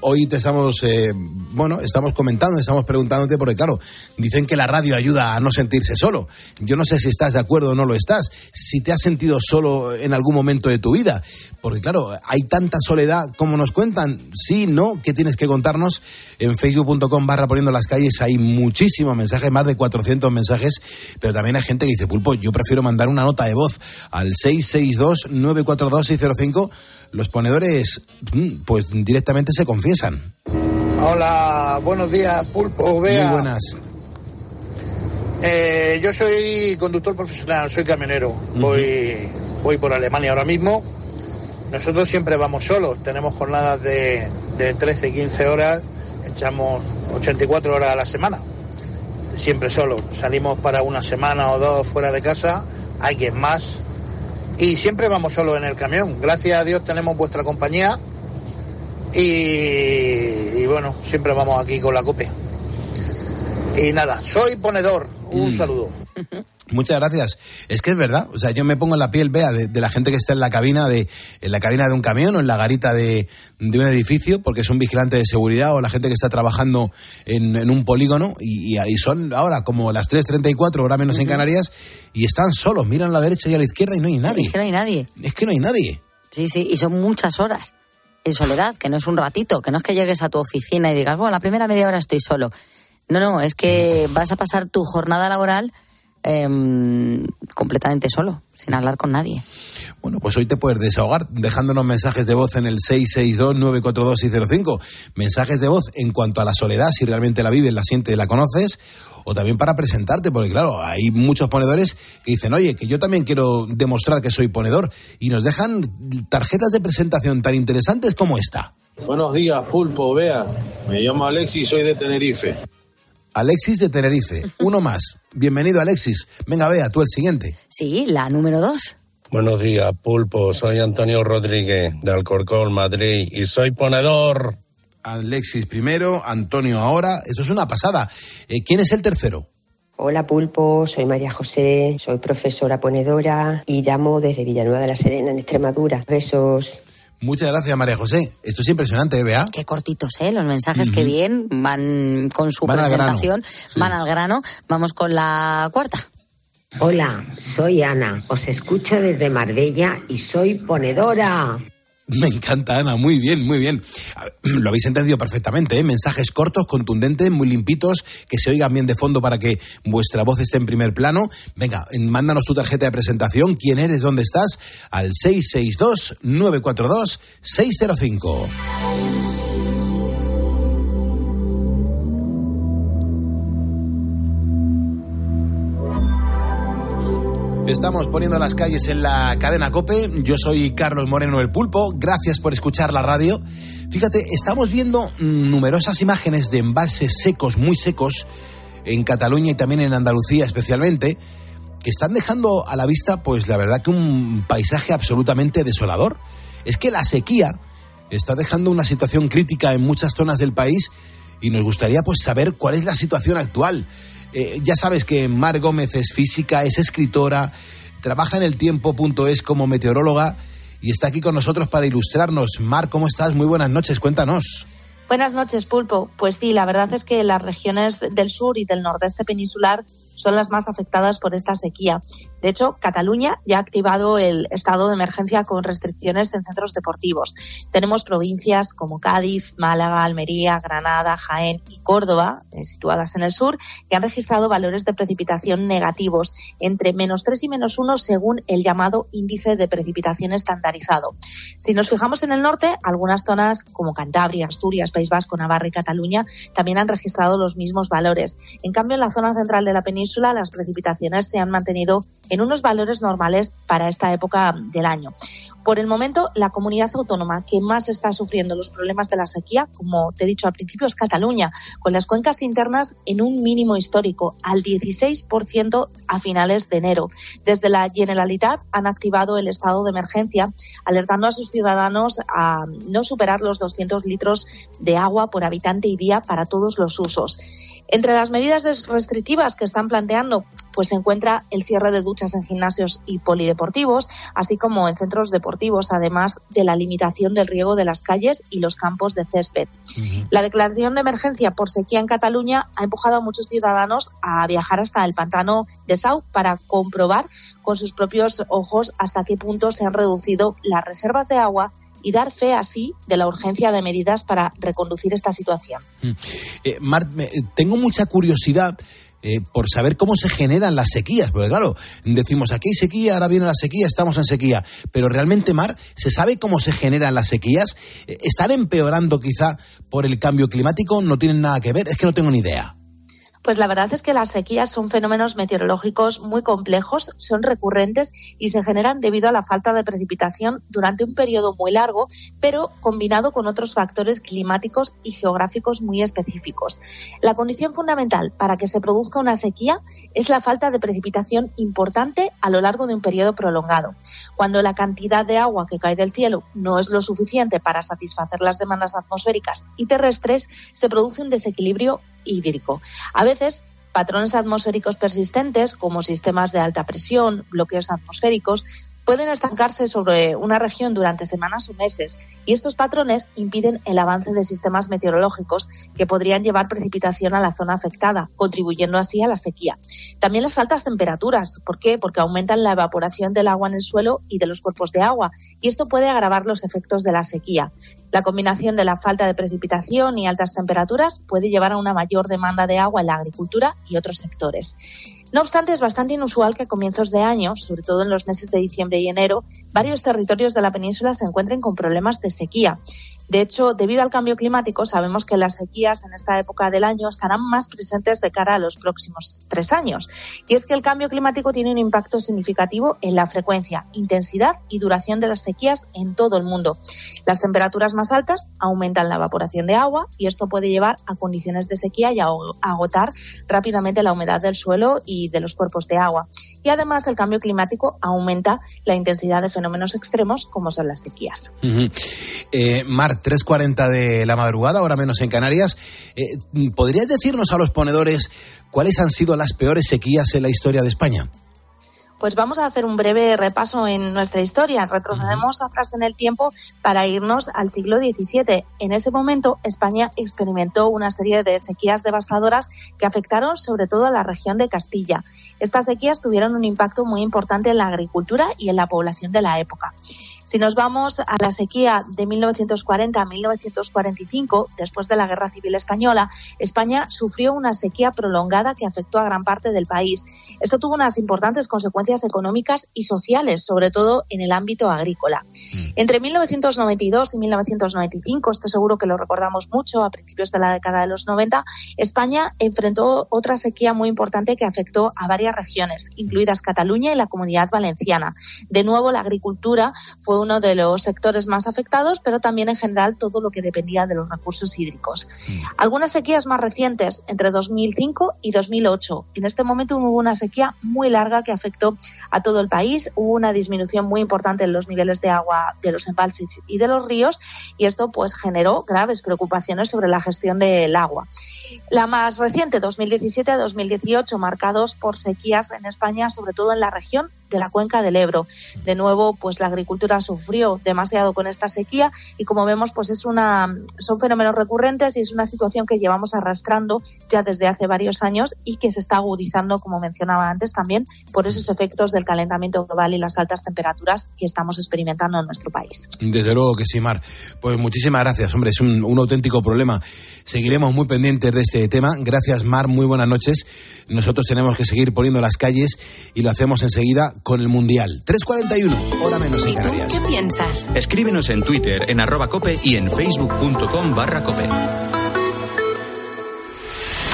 hoy te estamos, eh, bueno, estamos comentando, estamos preguntándote, porque claro, dicen que la radio ayuda a no sentirse solo. Yo no sé si estás de acuerdo o no lo estás, si te has sentido solo en algún momento de tu vida, porque claro, hay tanta soledad como nos cuentan, sí, no, que tienes que contarnos en facebook.com barra poniendo las calles, hay muchísimos mensajes, más de 400 mensajes, pero también hay gente que dice, pulpo, yo prefiero mandar una nota de voz al 662-942-605, los ponedores, mm, pues directamente se confiesan. Hola, buenos días, Pulpo, Bea. Muy buenas. Eh, yo soy conductor profesional, soy camionero. Voy, voy por Alemania ahora mismo. Nosotros siempre vamos solos, tenemos jornadas de, de 13, 15 horas, echamos 84 horas a la semana. Siempre solos. Salimos para una semana o dos fuera de casa, alguien más. Y siempre vamos solos en el camión. Gracias a Dios tenemos vuestra compañía. Y, y bueno, siempre vamos aquí con la cope. Y nada, soy ponedor. Un saludo. Muchas gracias. Es que es verdad. O sea, yo me pongo en la piel, vea, de, de la gente que está en la cabina de, en la cabina de un camión o en la garita de, de un edificio, porque son vigilantes de seguridad o la gente que está trabajando en, en un polígono y, y ahí son ahora como las 3.34, hora menos en Canarias, y están solos, miran a la derecha y a la izquierda y no hay nadie. Es que no hay nadie. Es que no hay nadie. Sí, sí, y son muchas horas en soledad, que no es un ratito, que no es que llegues a tu oficina y digas, bueno, la primera media hora estoy solo. No, no, es que vas a pasar tu jornada laboral em, completamente solo, sin hablar con nadie. Bueno, pues hoy te puedes desahogar dejándonos mensajes de voz en el 662-942-605. Mensajes de voz en cuanto a la soledad, si realmente la vives, la sientes, la conoces, o también para presentarte, porque claro, hay muchos ponedores que dicen, oye, que yo también quiero demostrar que soy ponedor, y nos dejan tarjetas de presentación tan interesantes como esta. Buenos días, Pulpo, vea. Me llamo Alexis y soy de Tenerife. Alexis de Tenerife, uno más. Bienvenido, Alexis. Venga, vea, tú el siguiente. Sí, la número dos. Buenos días, Pulpo. Soy Antonio Rodríguez de Alcorcón, Madrid, y soy ponedor. Alexis primero, Antonio ahora. Esto es una pasada. Eh, ¿Quién es el tercero? Hola Pulpo, soy María José, soy profesora ponedora y llamo desde Villanueva de la Serena, en Extremadura. Besos. Muchas gracias, María José. Esto es impresionante, ¿eh, Bea? Qué cortitos, ¿eh? Los mensajes que bien van con su Van al presentación, van al grano. Vamos con la cuarta. Hola, soy Ana. Os escucho desde Marbella y soy ponedora. Me encanta, Ana. Muy bien, muy bien. Lo habéis entendido perfectamente, ¿eh? Mensajes cortos, contundentes, muy limpitos, que se oigan bien de fondo para que vuestra voz esté en primer plano. Venga, en- mándanos tu tarjeta de presentación, quién eres, dónde estás, al 662-942-605. Estamos poniendo las calles en la cadena Cope. Yo soy Carlos Moreno el Pulpo. Gracias por escuchar la radio. Fíjate, estamos viendo numerosas imágenes de embalses secos, muy secos, en Cataluña y también en Andalucía especialmente, que están dejando a la vista, pues la verdad que un paisaje absolutamente desolador. Es que la sequía está dejando una situación crítica en muchas zonas del país y nos gustaría pues saber cuál es la situación actual. Eh, ya sabes que Mar Gómez es física, es escritora, trabaja en el tiempo.es como meteoróloga y está aquí con nosotros para ilustrarnos. Mar, ¿cómo estás? Muy buenas noches, cuéntanos. Buenas noches, Pulpo. Pues sí, la verdad es que las regiones del sur y del nordeste peninsular son las más afectadas por esta sequía. De hecho, Cataluña ya ha activado el estado de emergencia con restricciones en centros deportivos. Tenemos provincias como Cádiz, Málaga, Almería, Granada, Jaén y Córdoba, eh, situadas en el sur, que han registrado valores de precipitación negativos entre menos 3 y menos 1 según el llamado índice de precipitación estandarizado. Si nos fijamos en el norte, algunas zonas como Cantabria, Asturias, País Vasco, Navarra y Cataluña también han registrado los mismos valores. En cambio, en la zona central de la península, las precipitaciones se han mantenido en unos valores normales para esta época del año. Por el momento, la comunidad autónoma que más está sufriendo los problemas de la sequía, como te he dicho al principio, es Cataluña, con las cuencas internas en un mínimo histórico, al 16% a finales de enero. Desde la Generalitat han activado el estado de emergencia, alertando a sus ciudadanos a no superar los 200 litros de agua por habitante y día para todos los usos. Entre las medidas restrictivas que están planteando, pues se encuentra el cierre de duchas en gimnasios y polideportivos, así como en centros deportivos, además de la limitación del riego de las calles y los campos de césped. La declaración de emergencia por sequía en Cataluña ha empujado a muchos ciudadanos a viajar hasta el pantano de Sau para comprobar con sus propios ojos hasta qué punto se han reducido las reservas de agua y dar fe así de la urgencia de medidas para reconducir esta situación. Eh, Mar, eh, tengo mucha curiosidad eh, por saber cómo se generan las sequías, porque claro, decimos aquí hay sequía, ahora viene la sequía, estamos en sequía, pero realmente, Mar, ¿se sabe cómo se generan las sequías? Eh, ¿Están empeorando quizá por el cambio climático? ¿No tienen nada que ver? Es que no tengo ni idea. Pues la verdad es que las sequías son fenómenos meteorológicos muy complejos, son recurrentes y se generan debido a la falta de precipitación durante un periodo muy largo, pero combinado con otros factores climáticos y geográficos muy específicos. La condición fundamental para que se produzca una sequía es la falta de precipitación importante a lo largo de un periodo prolongado. Cuando la cantidad de agua que cae del cielo no es lo suficiente para satisfacer las demandas atmosféricas y terrestres, se produce un desequilibrio hídrico. A veces Patrones atmosféricos persistentes, como sistemas de alta presión, bloqueos atmosféricos, pueden estancarse sobre una región durante semanas o meses y estos patrones impiden el avance de sistemas meteorológicos que podrían llevar precipitación a la zona afectada, contribuyendo así a la sequía. También las altas temperaturas. ¿Por qué? Porque aumentan la evaporación del agua en el suelo y de los cuerpos de agua y esto puede agravar los efectos de la sequía. La combinación de la falta de precipitación y altas temperaturas puede llevar a una mayor demanda de agua en la agricultura y otros sectores. No obstante, es bastante inusual que a comienzos de año, sobre todo en los meses de diciembre y enero, varios territorios de la península se encuentren con problemas de sequía. De hecho, debido al cambio climático, sabemos que las sequías en esta época del año estarán más presentes de cara a los próximos tres años. Y es que el cambio climático tiene un impacto significativo en la frecuencia, intensidad y duración de las sequías en todo el mundo. Las temperaturas más altas aumentan la evaporación de agua y esto puede llevar a condiciones de sequía y a agotar rápidamente la humedad del suelo y de los cuerpos de agua. Y además el cambio climático aumenta la intensidad de fenómenos extremos como son las sequías. Uh -huh. eh, Mar, 3.40 de la madrugada, ahora menos en Canarias. Eh, ¿Podrías decirnos a los ponedores cuáles han sido las peores sequías en la historia de España? Pues vamos a hacer un breve repaso en nuestra historia. Retrocedemos atrás en el tiempo para irnos al siglo XVII. En ese momento, España experimentó una serie de sequías devastadoras que afectaron sobre todo a la región de Castilla. Estas sequías tuvieron un impacto muy importante en la agricultura y en la población de la época. Si nos vamos a la sequía de 1940 a 1945, después de la Guerra Civil Española, España sufrió una sequía prolongada que afectó a gran parte del país. Esto tuvo unas importantes consecuencias económicas y sociales, sobre todo en el ámbito agrícola. Entre 1992 y 1995, esto seguro que lo recordamos mucho, a principios de la década de los 90, España enfrentó otra sequía muy importante que afectó a varias regiones, incluidas Cataluña y la Comunidad Valenciana. De nuevo, la agricultura fue uno de los sectores más afectados, pero también en general todo lo que dependía de los recursos hídricos. Algunas sequías más recientes, entre 2005 y 2008. En este momento hubo una sequía muy larga que afectó a todo el país. Hubo una disminución muy importante en los niveles de agua de los embalses y de los ríos y esto pues generó graves preocupaciones sobre la gestión del agua. La más reciente, 2017 a 2018, marcados por sequías en España, sobre todo en la región de la cuenca del Ebro. De nuevo, pues la agricultura sufrió demasiado con esta sequía y como vemos, pues es una son fenómenos recurrentes y es una situación que llevamos arrastrando ya desde hace varios años y que se está agudizando, como mencionaba antes, también por esos efectos del calentamiento global y las altas temperaturas que estamos experimentando en nuestro país. Desde luego que sí, Mar. Pues muchísimas gracias, hombre, es un, un auténtico problema. Seguiremos muy pendientes de este tema. Gracias, Mar, muy buenas noches. Nosotros tenemos que seguir poniendo las calles y lo hacemos enseguida con el Mundial. 3.41, hora menos en ¿Y tú Canarias. qué piensas? Escríbenos en Twitter en arroba cope y en facebook.com barra cope.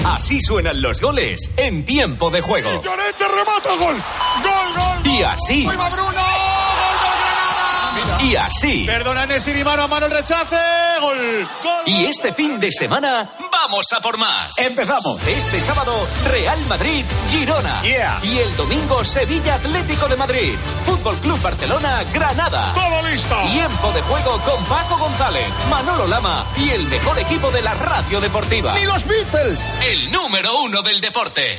Así suenan los goles en tiempo de juego. Llorente remata gol. Gol, gol. Y así, ¡Viva Bruno! Y así. Perdona Nesiri, mano a mano el rechace. Gol. Gol. Y este fin de semana vamos a por más. Empezamos este sábado Real Madrid Girona. Yeah. Y el domingo Sevilla Atlético de Madrid. Fútbol Club Barcelona Granada. Todo listo. Tiempo de juego con Paco González, Manolo Lama y el mejor equipo de la radio deportiva. Ni los Beatles. El número uno del deporte.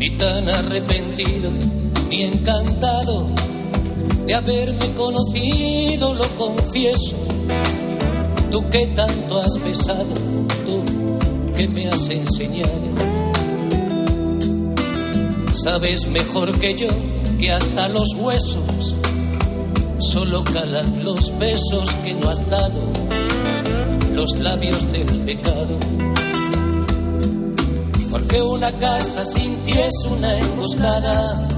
ni tan arrepentido, ni encantado de haberme conocido, lo confieso. Tú que tanto has besado, tú que me has enseñado. Sabes mejor que yo que hasta los huesos solo calan los besos que no has dado, los labios del pecado. Porque una casa sin ti es una emboscada.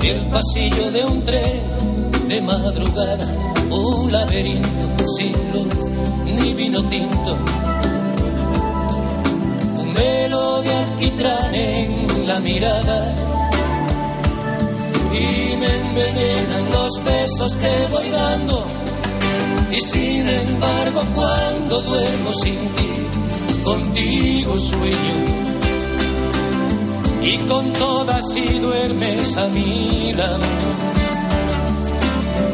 Ni el pasillo de un tren de madrugada, un laberinto sin luz ni vino tinto, un velo de alquitrán en la mirada. Y me envenenan los besos que voy dando. Y sin embargo cuando duermo sin ti contigo sueño. Y con todas si duermes a mi lado.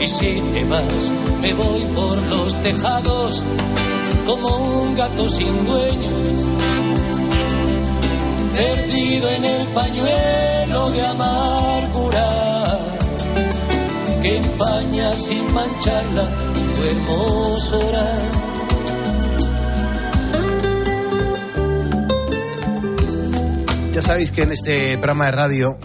Y si te me voy por los tejados como un gato sin dueño. Perdido en el pañuelo de amargura que empaña sin mancharla tu hermosura. Ya sabéis que en este programa de radio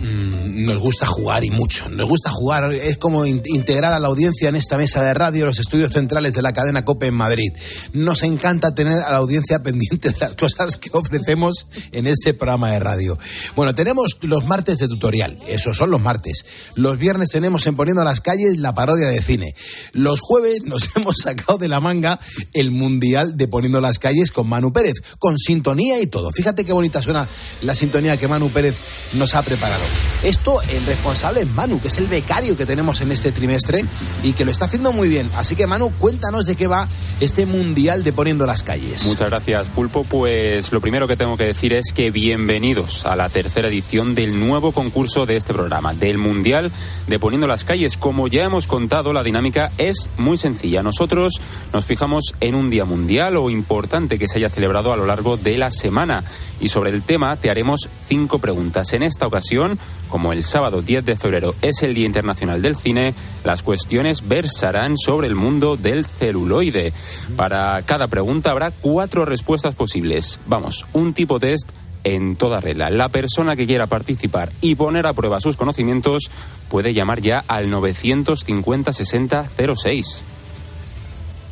nos gusta jugar y mucho. Nos gusta jugar, es como in integrar a la audiencia en esta mesa de radio, los estudios centrales de la cadena COPE en Madrid. Nos encanta tener a la audiencia pendiente de las cosas que ofrecemos en este programa de radio. Bueno, tenemos los martes de tutorial, esos son los martes. Los viernes tenemos en Poniendo las calles la parodia de cine. Los jueves nos hemos sacado de la manga el mundial de Poniendo las calles con Manu Pérez, con sintonía y todo. Fíjate qué bonita suena la sintonía que Manu Pérez nos ha preparado. El responsable es Manu, que es el becario que tenemos en este trimestre y que lo está haciendo muy bien. Así que, Manu, cuéntanos de qué va este mundial de Poniendo las calles. Muchas gracias, Pulpo. Pues lo primero que tengo que decir es que bienvenidos a la tercera edición del nuevo concurso de este programa, del mundial de Poniendo las calles. Como ya hemos contado, la dinámica es muy sencilla. Nosotros nos fijamos en un día mundial o importante que se haya celebrado a lo largo de la semana y sobre el tema te haremos cinco preguntas. En esta ocasión, como el sábado 10 de febrero es el Día Internacional del Cine, las cuestiones versarán sobre el mundo del celuloide. Para cada pregunta habrá cuatro respuestas posibles. Vamos, un tipo test en toda regla. La persona que quiera participar y poner a prueba sus conocimientos puede llamar ya al 950 60 06.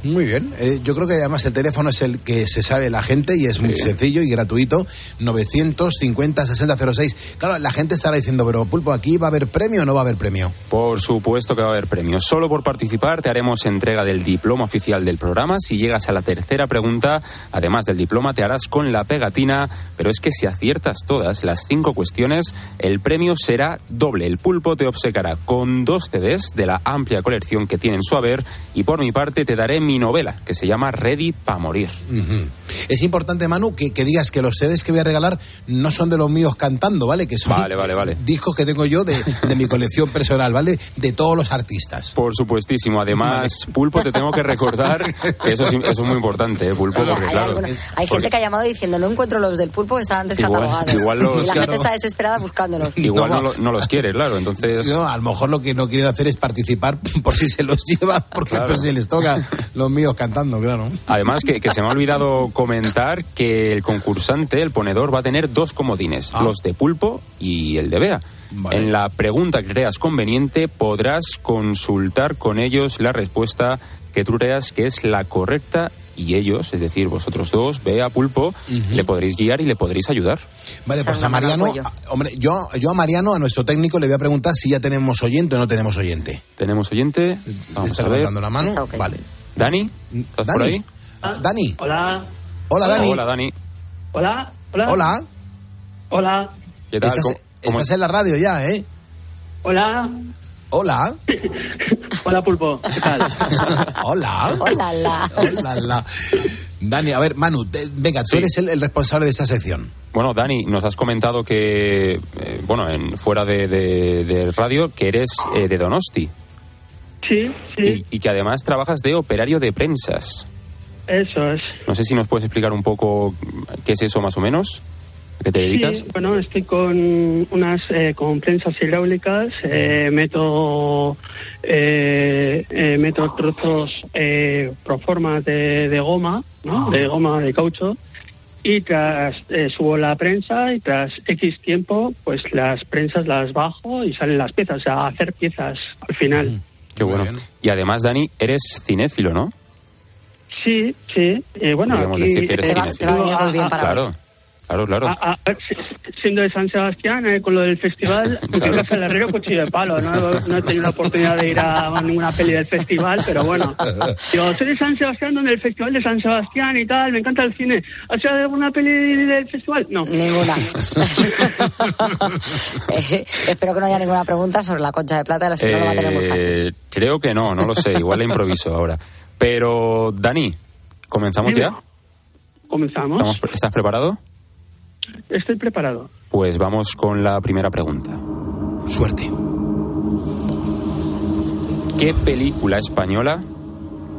Muy bien. Eh, yo creo que además el teléfono es el que se sabe la gente y es sí. muy sencillo y gratuito. 950 6006. Claro, la gente estará diciendo, pero Pulpo, ¿aquí va a haber premio o no va a haber premio? Por supuesto que va a haber premio. Solo por participar te haremos entrega del diploma oficial del programa. Si llegas a la tercera pregunta, además del diploma, te harás con la pegatina. Pero es que si aciertas todas las cinco cuestiones, el premio será doble. El Pulpo te obsecará con dos CDs de la amplia colección que tiene en su haber y por mi parte te daré mi novela, que se llama Ready para morir. Uh -huh. Es importante, Manu, que, que, digas que los CDs que voy a regalar no son de los míos cantando, ¿vale? Que son vale, vale, vale. discos que tengo yo de, de, mi colección personal, ¿vale? De todos los artistas. Por supuestísimo. Además, vale. Pulpo, te tengo que recordar que eso es, eso es muy importante, ¿eh, Pulpo? Porque, hay, claro, bueno, hay porque... gente que ha llamado diciendo, no encuentro los del Pulpo que estaban descatalogados. Igual, igual los, y la claro. gente está desesperada buscándolos. Igual no, no, no, los quiere, claro. Entonces... No, a lo mejor lo que no quieren hacer es participar por si se los lleva, porque claro. pues, se les toca los míos cantando, claro. Además, que, que, se me ha olvidado comentar que el concursante, el ponedor, va a tener dos comodines, ah. los de pulpo y el de Bea. Vale. En la pregunta que creas conveniente podrás consultar con ellos la respuesta que tú creas que es la correcta y ellos, es decir, vosotros dos, Bea, Pulpo, uh -huh. le podréis guiar y le podréis ayudar. Vale, pues a Mariano, a, hombre, yo, yo a Mariano, a nuestro técnico, le voy a preguntar si ya tenemos oyente o no tenemos oyente. ¿Tenemos oyente? Vamos Está a ver. levantando la mano. Okay. Vale. Dani, ¿estás Dani? por ahí? Ah, Dani. Hola. Hola, Dani. Hola, Dani. Hola. Hola. Hola. Hola. ¿Qué tal? Estás, ¿Cómo, cómo estás en la radio ya, ¿eh? Hola. Hola. Hola, Pulpo. ¿Qué tal? Hola. Hola, la. Hola, la. Dani, a ver, Manu, te, venga, tú Sí. eres el, el responsable de esta sección. Bueno, Dani, nos has comentado que, eh, bueno, en, fuera de, de- de radio, que eres eh, de Donosti Sí, sí, y, y que además trabajas de operario de prensas. eso es. No sé si nos puedes explicar un poco qué es eso más o menos, a qué te dedicas. Sí, bueno, estoy con unas eh, con prensas hidráulicas, eh, meto eh, eh, meto trozos eh, pro forma de, de goma, ¿no? De goma de caucho y tras eh, subo la prensa y tras X tiempo, pues las prensas las bajo y salen las piezas, o sea, hacer piezas al final. Qué bueno. Y además, Dani, eres cinéfilo, ¿no? Sí, sí. Eh, bueno, Podríamos aquí, decir que eres cinéfilo. a- a- Claro. Claro, claro. A- a- a- si- siendo de San Sebastián, eh, con lo del festival, casa del herrero cuchillo de palo. No, no he tenido la oportunidad de ir a ninguna peli del festival, pero bueno. Digo, soy de San Sebastián, donde el festival de San Sebastián y tal, me encanta el cine. ¿Has hecho alguna peli del festival? No. Ninguna. Eh, espero que no haya ninguna pregunta sobre la concha de plata, si no lo va a tener muy fácil. Eh, creo que no, no lo sé. Igual la improviso ahora. Pero, Dani, ¿comenzamos Dime. ya? Comenzamos. ¿Estamos- ¿Estás preparado? Estoy preparado. Pues vamos con la primera pregunta. Suerte. ¿Qué película española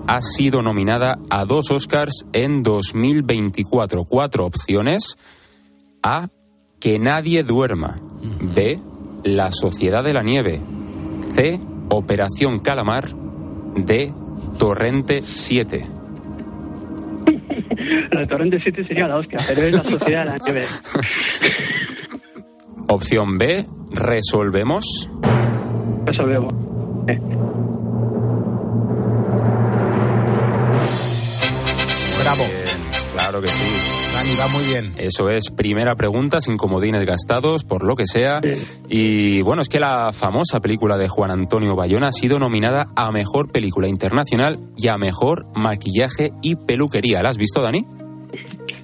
ha sido nominada a dos Oscars en 2024? Cuatro opciones. A. Que nadie duerma. B. La Sociedad de la Nieve. C. Operación Calamar. D. Torrente 7. Torrente 7 sería la hostia, pero es la sociedad de la nieve. Opción B. Resolvemos. Eso veo. Bravo. Claro que sí. Dani, va muy bien. Eso es, primera pregunta, sin comodines gastados, por lo que sea. Y bueno, es que la famosa película de Juan Antonio Bayona ha sido nominada a Mejor Película Internacional y a Mejor Maquillaje y Peluquería. ¿La has visto, Dani?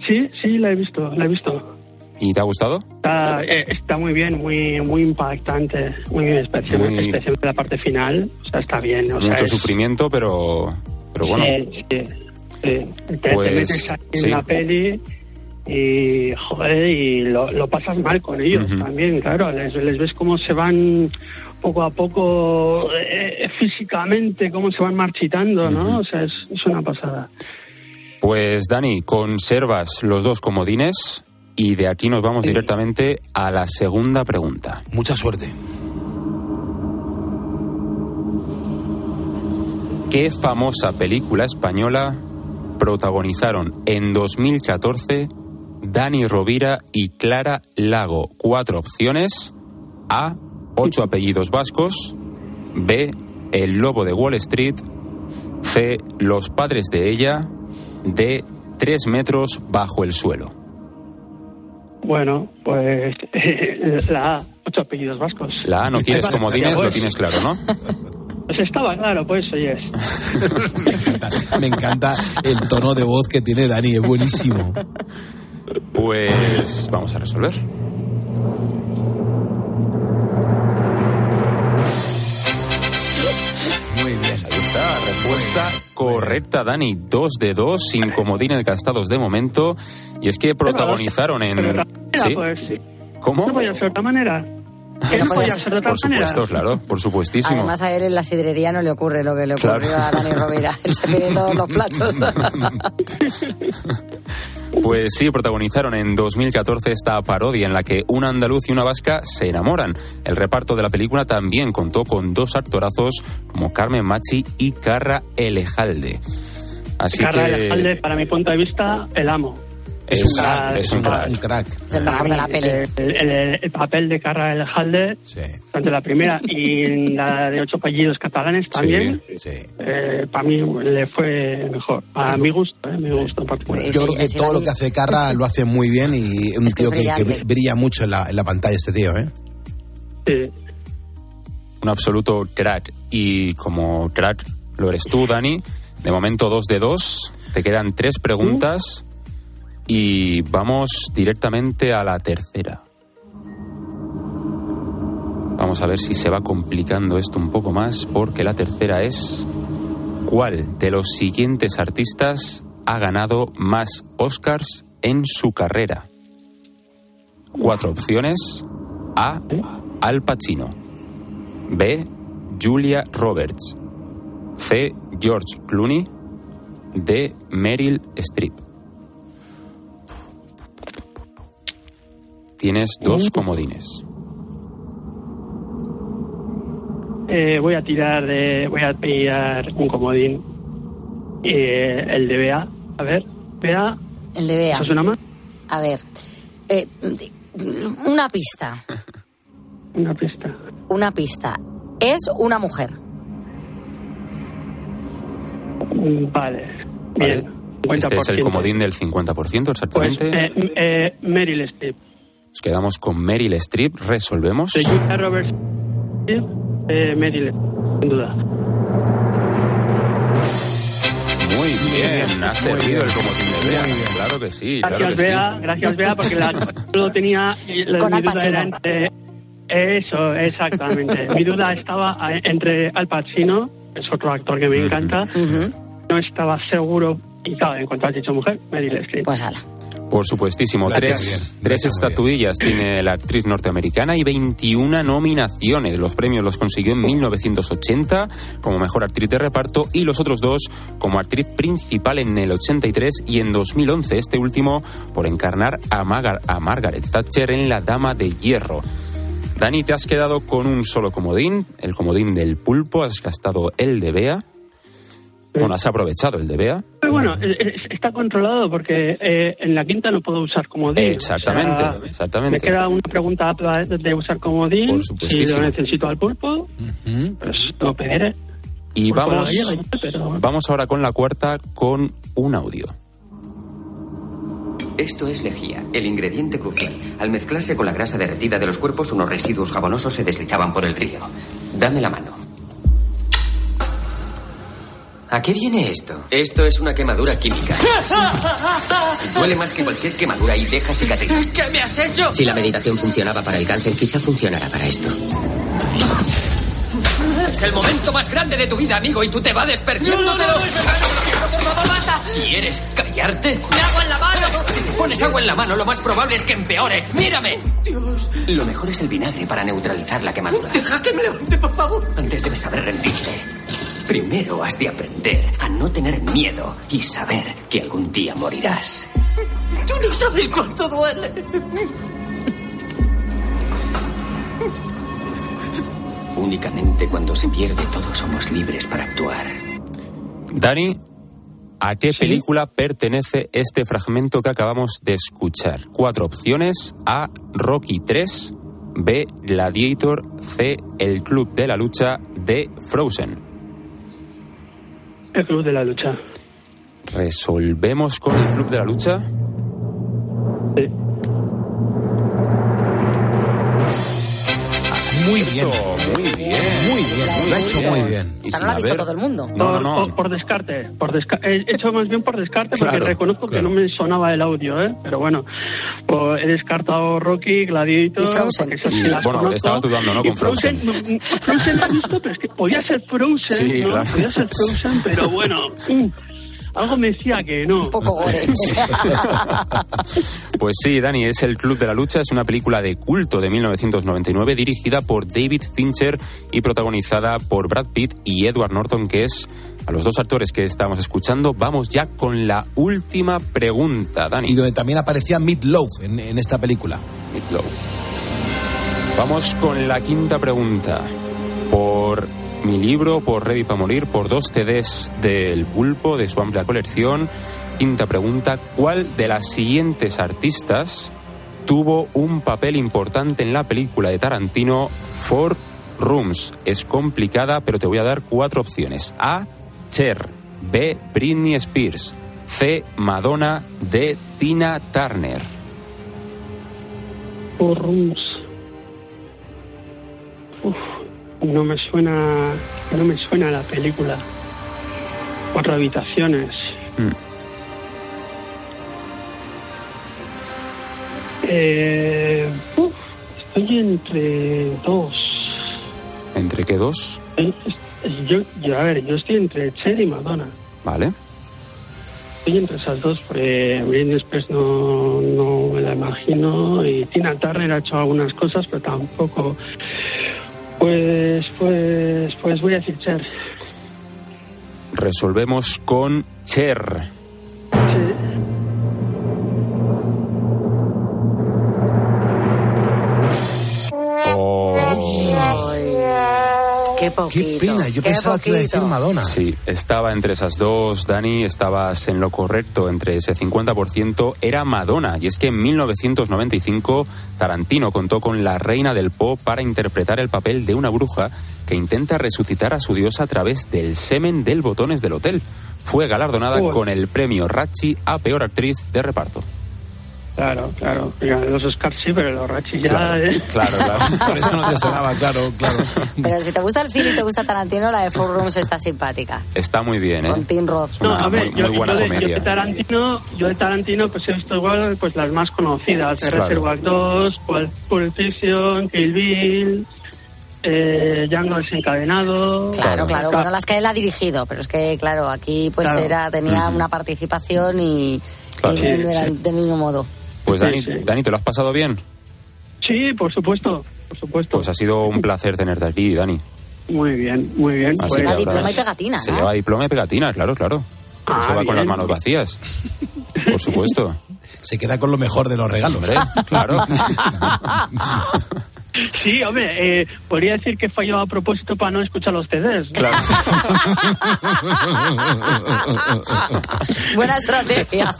Sí, sí, la he visto, la he visto. ¿Y te ha gustado? Está, eh, está muy bien, muy muy impactante, muy bien, especialmente, Muy- especialmente la parte final. O sea, está bien. O sea, Mucho es- sufrimiento, pero, pero bueno. Sí, sí, sí. Te, te Pues, metes en sí. la peli y, joder, y lo, lo pasas mal con ellos también, claro. Les, les ves cómo se van poco a poco eh, físicamente, cómo se van marchitando, ¿no? O sea, es, es una pasada. Pues Dani, conservas los dos comodines y de aquí nos vamos directamente a la segunda pregunta. Mucha suerte. ¿Qué famosa película española protagonizaron en 2014 Dani Rovira y Clara Lago? Cuatro opciones. A. Ocho apellidos vascos. B. El lobo de Wall Street. C. Los padres de ella. D. Tres metros bajo el suelo. Bueno, pues la A, ocho apellidos vascos. La A no quieres comodines, pues, lo tienes claro, ¿no? Pues estaba claro, pues oye. Me encanta el tono de voz que tiene Dani, es buenísimo. Pues vamos a resolver. Muy bien. Ahí está, respuesta correcta, Dani. Dos de dos, sin comodines gastados de momento. Y es que protagonizaron en... Pues, sí. ¿Cómo? No podía ser de otra manera. Que no podía ser de otra Por manera. supuesto, claro, por supuestísimo. Además a él en la sidrería no le ocurre lo que le Claro. ocurrió a Dani Rovira. Él se pide todos los platos. Pues sí, protagonizaron en 2014 esta parodia en la que un andaluz y una vasca se enamoran. El reparto de la película también contó con dos actorazos como Carmen Machi y Carra Elejalde. Así Carla que Elejalde, para mi punto de vista, el amo. Es, un crack, es un crack. Un crack. el mejor de la peli. El, el- el papel de Carla Elejalde, tanto la primera y en la de ocho apellidos catalanes también, eh, para mí le fue mejor. A mi gusto, eh, mi gusto en particular. Yo creo que todo lo que hace Carra lo hace muy bien y un tío que, brilla mucho en la, en la pantalla este tío, ¿eh? Sí. Un absoluto crack. Y como crack lo eres tú, Dani, de momento dos de dos. Te quedan tres preguntas y vamos directamente a la tercera. Vamos a ver si se va complicando esto un poco más, porque la tercera es ¿cuál de los siguientes artistas ha ganado más Oscars en su carrera? Cuatro opciones. A. Al Pacino. B. Julia Roberts. C. George Clooney. D. Meryl Streep. Tienes dos comodines. Eh, voy a tirar de, voy a tirar un comodín. Eh, el de Bea. A ver, Bea. El de Bea. ¿Eso suena más? A ver, eh, una pista, Una pista. una pista. Es una mujer. Vale. Bien. 50%. Este es el comodín del 50%, Pues exactamente. eh, m- eh, Meryl Streep. Nos quedamos con Meryl Streep. Resolvemos. De Julia Roberts. Eh, Meryl, sin duda. Muy bien, ha servido el comodín de Bea. Claro que sí, claro Gracias, que sí. Bea. Gracias, Bea, porque la, lo tenía. la- Con mi Al duda Pacino. era entre. Eso, exactamente. mi duda estaba entre Al Pacino, que es otro actor que me encanta. No estaba seguro. Y claro, en cuanto has dicho mujer, Meryl Streep. Pues ala. Por supuestísimo, Gracias, tres, bien. tres estatuillas tiene la actriz norteamericana y 21 nominaciones. Los premios los consiguió en 1980 como mejor actriz de reparto y los otros dos como actriz principal en el 83 y en 2011, este último por encarnar a, Magar- a Margaret Thatcher en La Dama de Hierro. Dani, te has quedado con un solo comodín, el comodín del pulpo, has gastado el de Bea. Bueno, has aprovechado el de Bea. Pero bueno, eh, eh, está controlado porque eh, en la quinta no puedo usar comodín. Exactamente, O sea, exactamente. Me queda una pregunta apta de, usar comodín. Por si lo necesito al pulpo, pues lo pediré. Y vamos, la gallega, pero- vamos ahora con la cuarta con un audio. Esto es lejía, el ingrediente crucial. Al mezclarse con la grasa derretida de los cuerpos, unos residuos jabonosos se deslizaban por el río. Dame la mano. ¿A qué viene esto? Esto es una quemadura química. Duele más que cualquier quemadura y deja cicatriz. ¿Qué me has hecho? Si la meditación funcionaba para el cáncer, quizá funcionará para esto. Es el momento más grande de tu vida, amigo, y tú te vas desperdiciando de los... por favor, basta! ¿Quieres callarte? ¡Me agua en la mano! Si te pones agua en la mano, lo más probable es que empeore. ¡Mírame! Lo mejor es el vinagre para neutralizar la quemadura. Deja que me levante, por favor. Antes debes saber rendirte. Primero has de aprender a no tener miedo y saber que algún día morirás. Tú no sabes cuánto duele. Únicamente cuando se pierde todo somos libres para actuar. Dani, ¿a qué película pertenece este fragmento que acabamos de escuchar? Cuatro opciones. A. Rocky 3. B. Gladiator. C. El Club de la Lucha. D. Frozen. El club de la lucha. ¿Resolvemos con el Club de la Lucha? Muy bien. Muy bien. Muy bien. Lo ha hecho muy bien. Y no la ha visto haber- todo el mundo. No, no, Por, no. por descarte. Por desca- he hecho más bien por descarte porque Claro, reconozco que no me sonaba el audio, ¿eh? Pero bueno, pues he descartado Rocky, Gladiator. Y Frozen. porque esas sí Y, las bueno, conozco. estabas dudando, ¿no? Y Con Frozen. mm, mm, Frozen visto, pero es que podía ser Frozen, Sí, ¿no? claro. Podía ser Frozen, pero bueno. mm, algo me decía que no. Un poco gore. Pues sí, Dani, es El Club de la Lucha, es una película de culto de 1999 dirigida por David Fincher y protagonizada por Brad Pitt y Edward Norton, que es a los dos actores que estamos escuchando. Vamos ya con la última pregunta, Dani. Y donde también aparecía Meat Loaf en, en esta película. Meatloaf. Vamos con la quinta pregunta. Por mi libro, por Ready para Morir, por dos CDs del Pulpo, de su amplia colección. Quinta pregunta, ¿cuál de las siguientes artistas tuvo un papel importante en la película de Tarantino Four Rooms? Es complicada, pero te voy a dar cuatro opciones. A. Cher. B. Britney Spears. C. Madonna. D. Tina Turner. Four Rooms. Uf, no me suena, no me suena la película. Cuatro habitaciones. Mm. Eh, uf, estoy entre dos. ¿Entre qué dos? Eh, Yo, yo, a ver, yo estoy entre Cher y Madonna. Vale. Estoy entre esas dos, porque Britney Spears no, no me la imagino y Tina Turner ha hecho algunas cosas, pero tampoco. Pues, pues, pues voy a decir Cher. Resolvemos con Cher. Qué poquito. pena, yo qué pensaba que iba a decir. Madonna. Sí, estaba entre esas dos, Dani, estabas en lo correcto, entre ese 50% era Madonna. Y es que en 1995 Tarantino contó con la reina del pop para interpretar el papel de una bruja que intenta resucitar a su diosa a través del semen del botones del hotel. Fue galardonada con el premio Rachi a peor actriz de reparto. Claro, claro. Los Oscars sí, pero los Rachi ya... Claro, ¿eh? claro, claro. Por eso no te sonaba, claro, claro. Pero si te gusta el cine y te gusta Tarantino, la de Four Rooms está simpática. Está muy bien, ¿eh? Con Tim Roth. No, a ver, muy, yo, muy buena yo de, yo de Tarantino, yo de Tarantino pues he visto igual pues las más conocidas, Claro. Reservoir 2, Pulp Fiction, Kill Bill, eh, Django desencadenado. Claro, claro. Bueno, las que él ha dirigido, pero es que, claro, aquí pues Claro. era tenía Ujú. una participación y, Claro. y no era del mismo modo. Pues Sí, Dani, sí. Dani, ¿te lo has pasado bien? Sí, por supuesto, por supuesto. Pues ha sido un placer tenerte aquí, Dani. Muy bien, muy bien. Así Pues, Lleva ahora diploma y pegatina, Se ¿no? lleva diploma y pegatina, claro, claro. Ah, se va con las manos vacías. Por supuesto. Se queda con lo mejor de los regalos. Claro. Sí, hombre, eh, podría decir que falló a propósito para no escuchar los CDs. ¿no? Buena estrategia.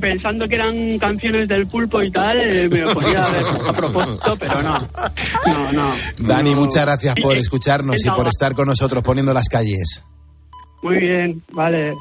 Pensando que eran canciones del pulpo y tal, eh, me lo podía haber a propósito, pero no. No, no. Dani, No. muchas gracias por Eh, escucharnos y por estar con nosotros poniendo las calles. Muy bien, vale.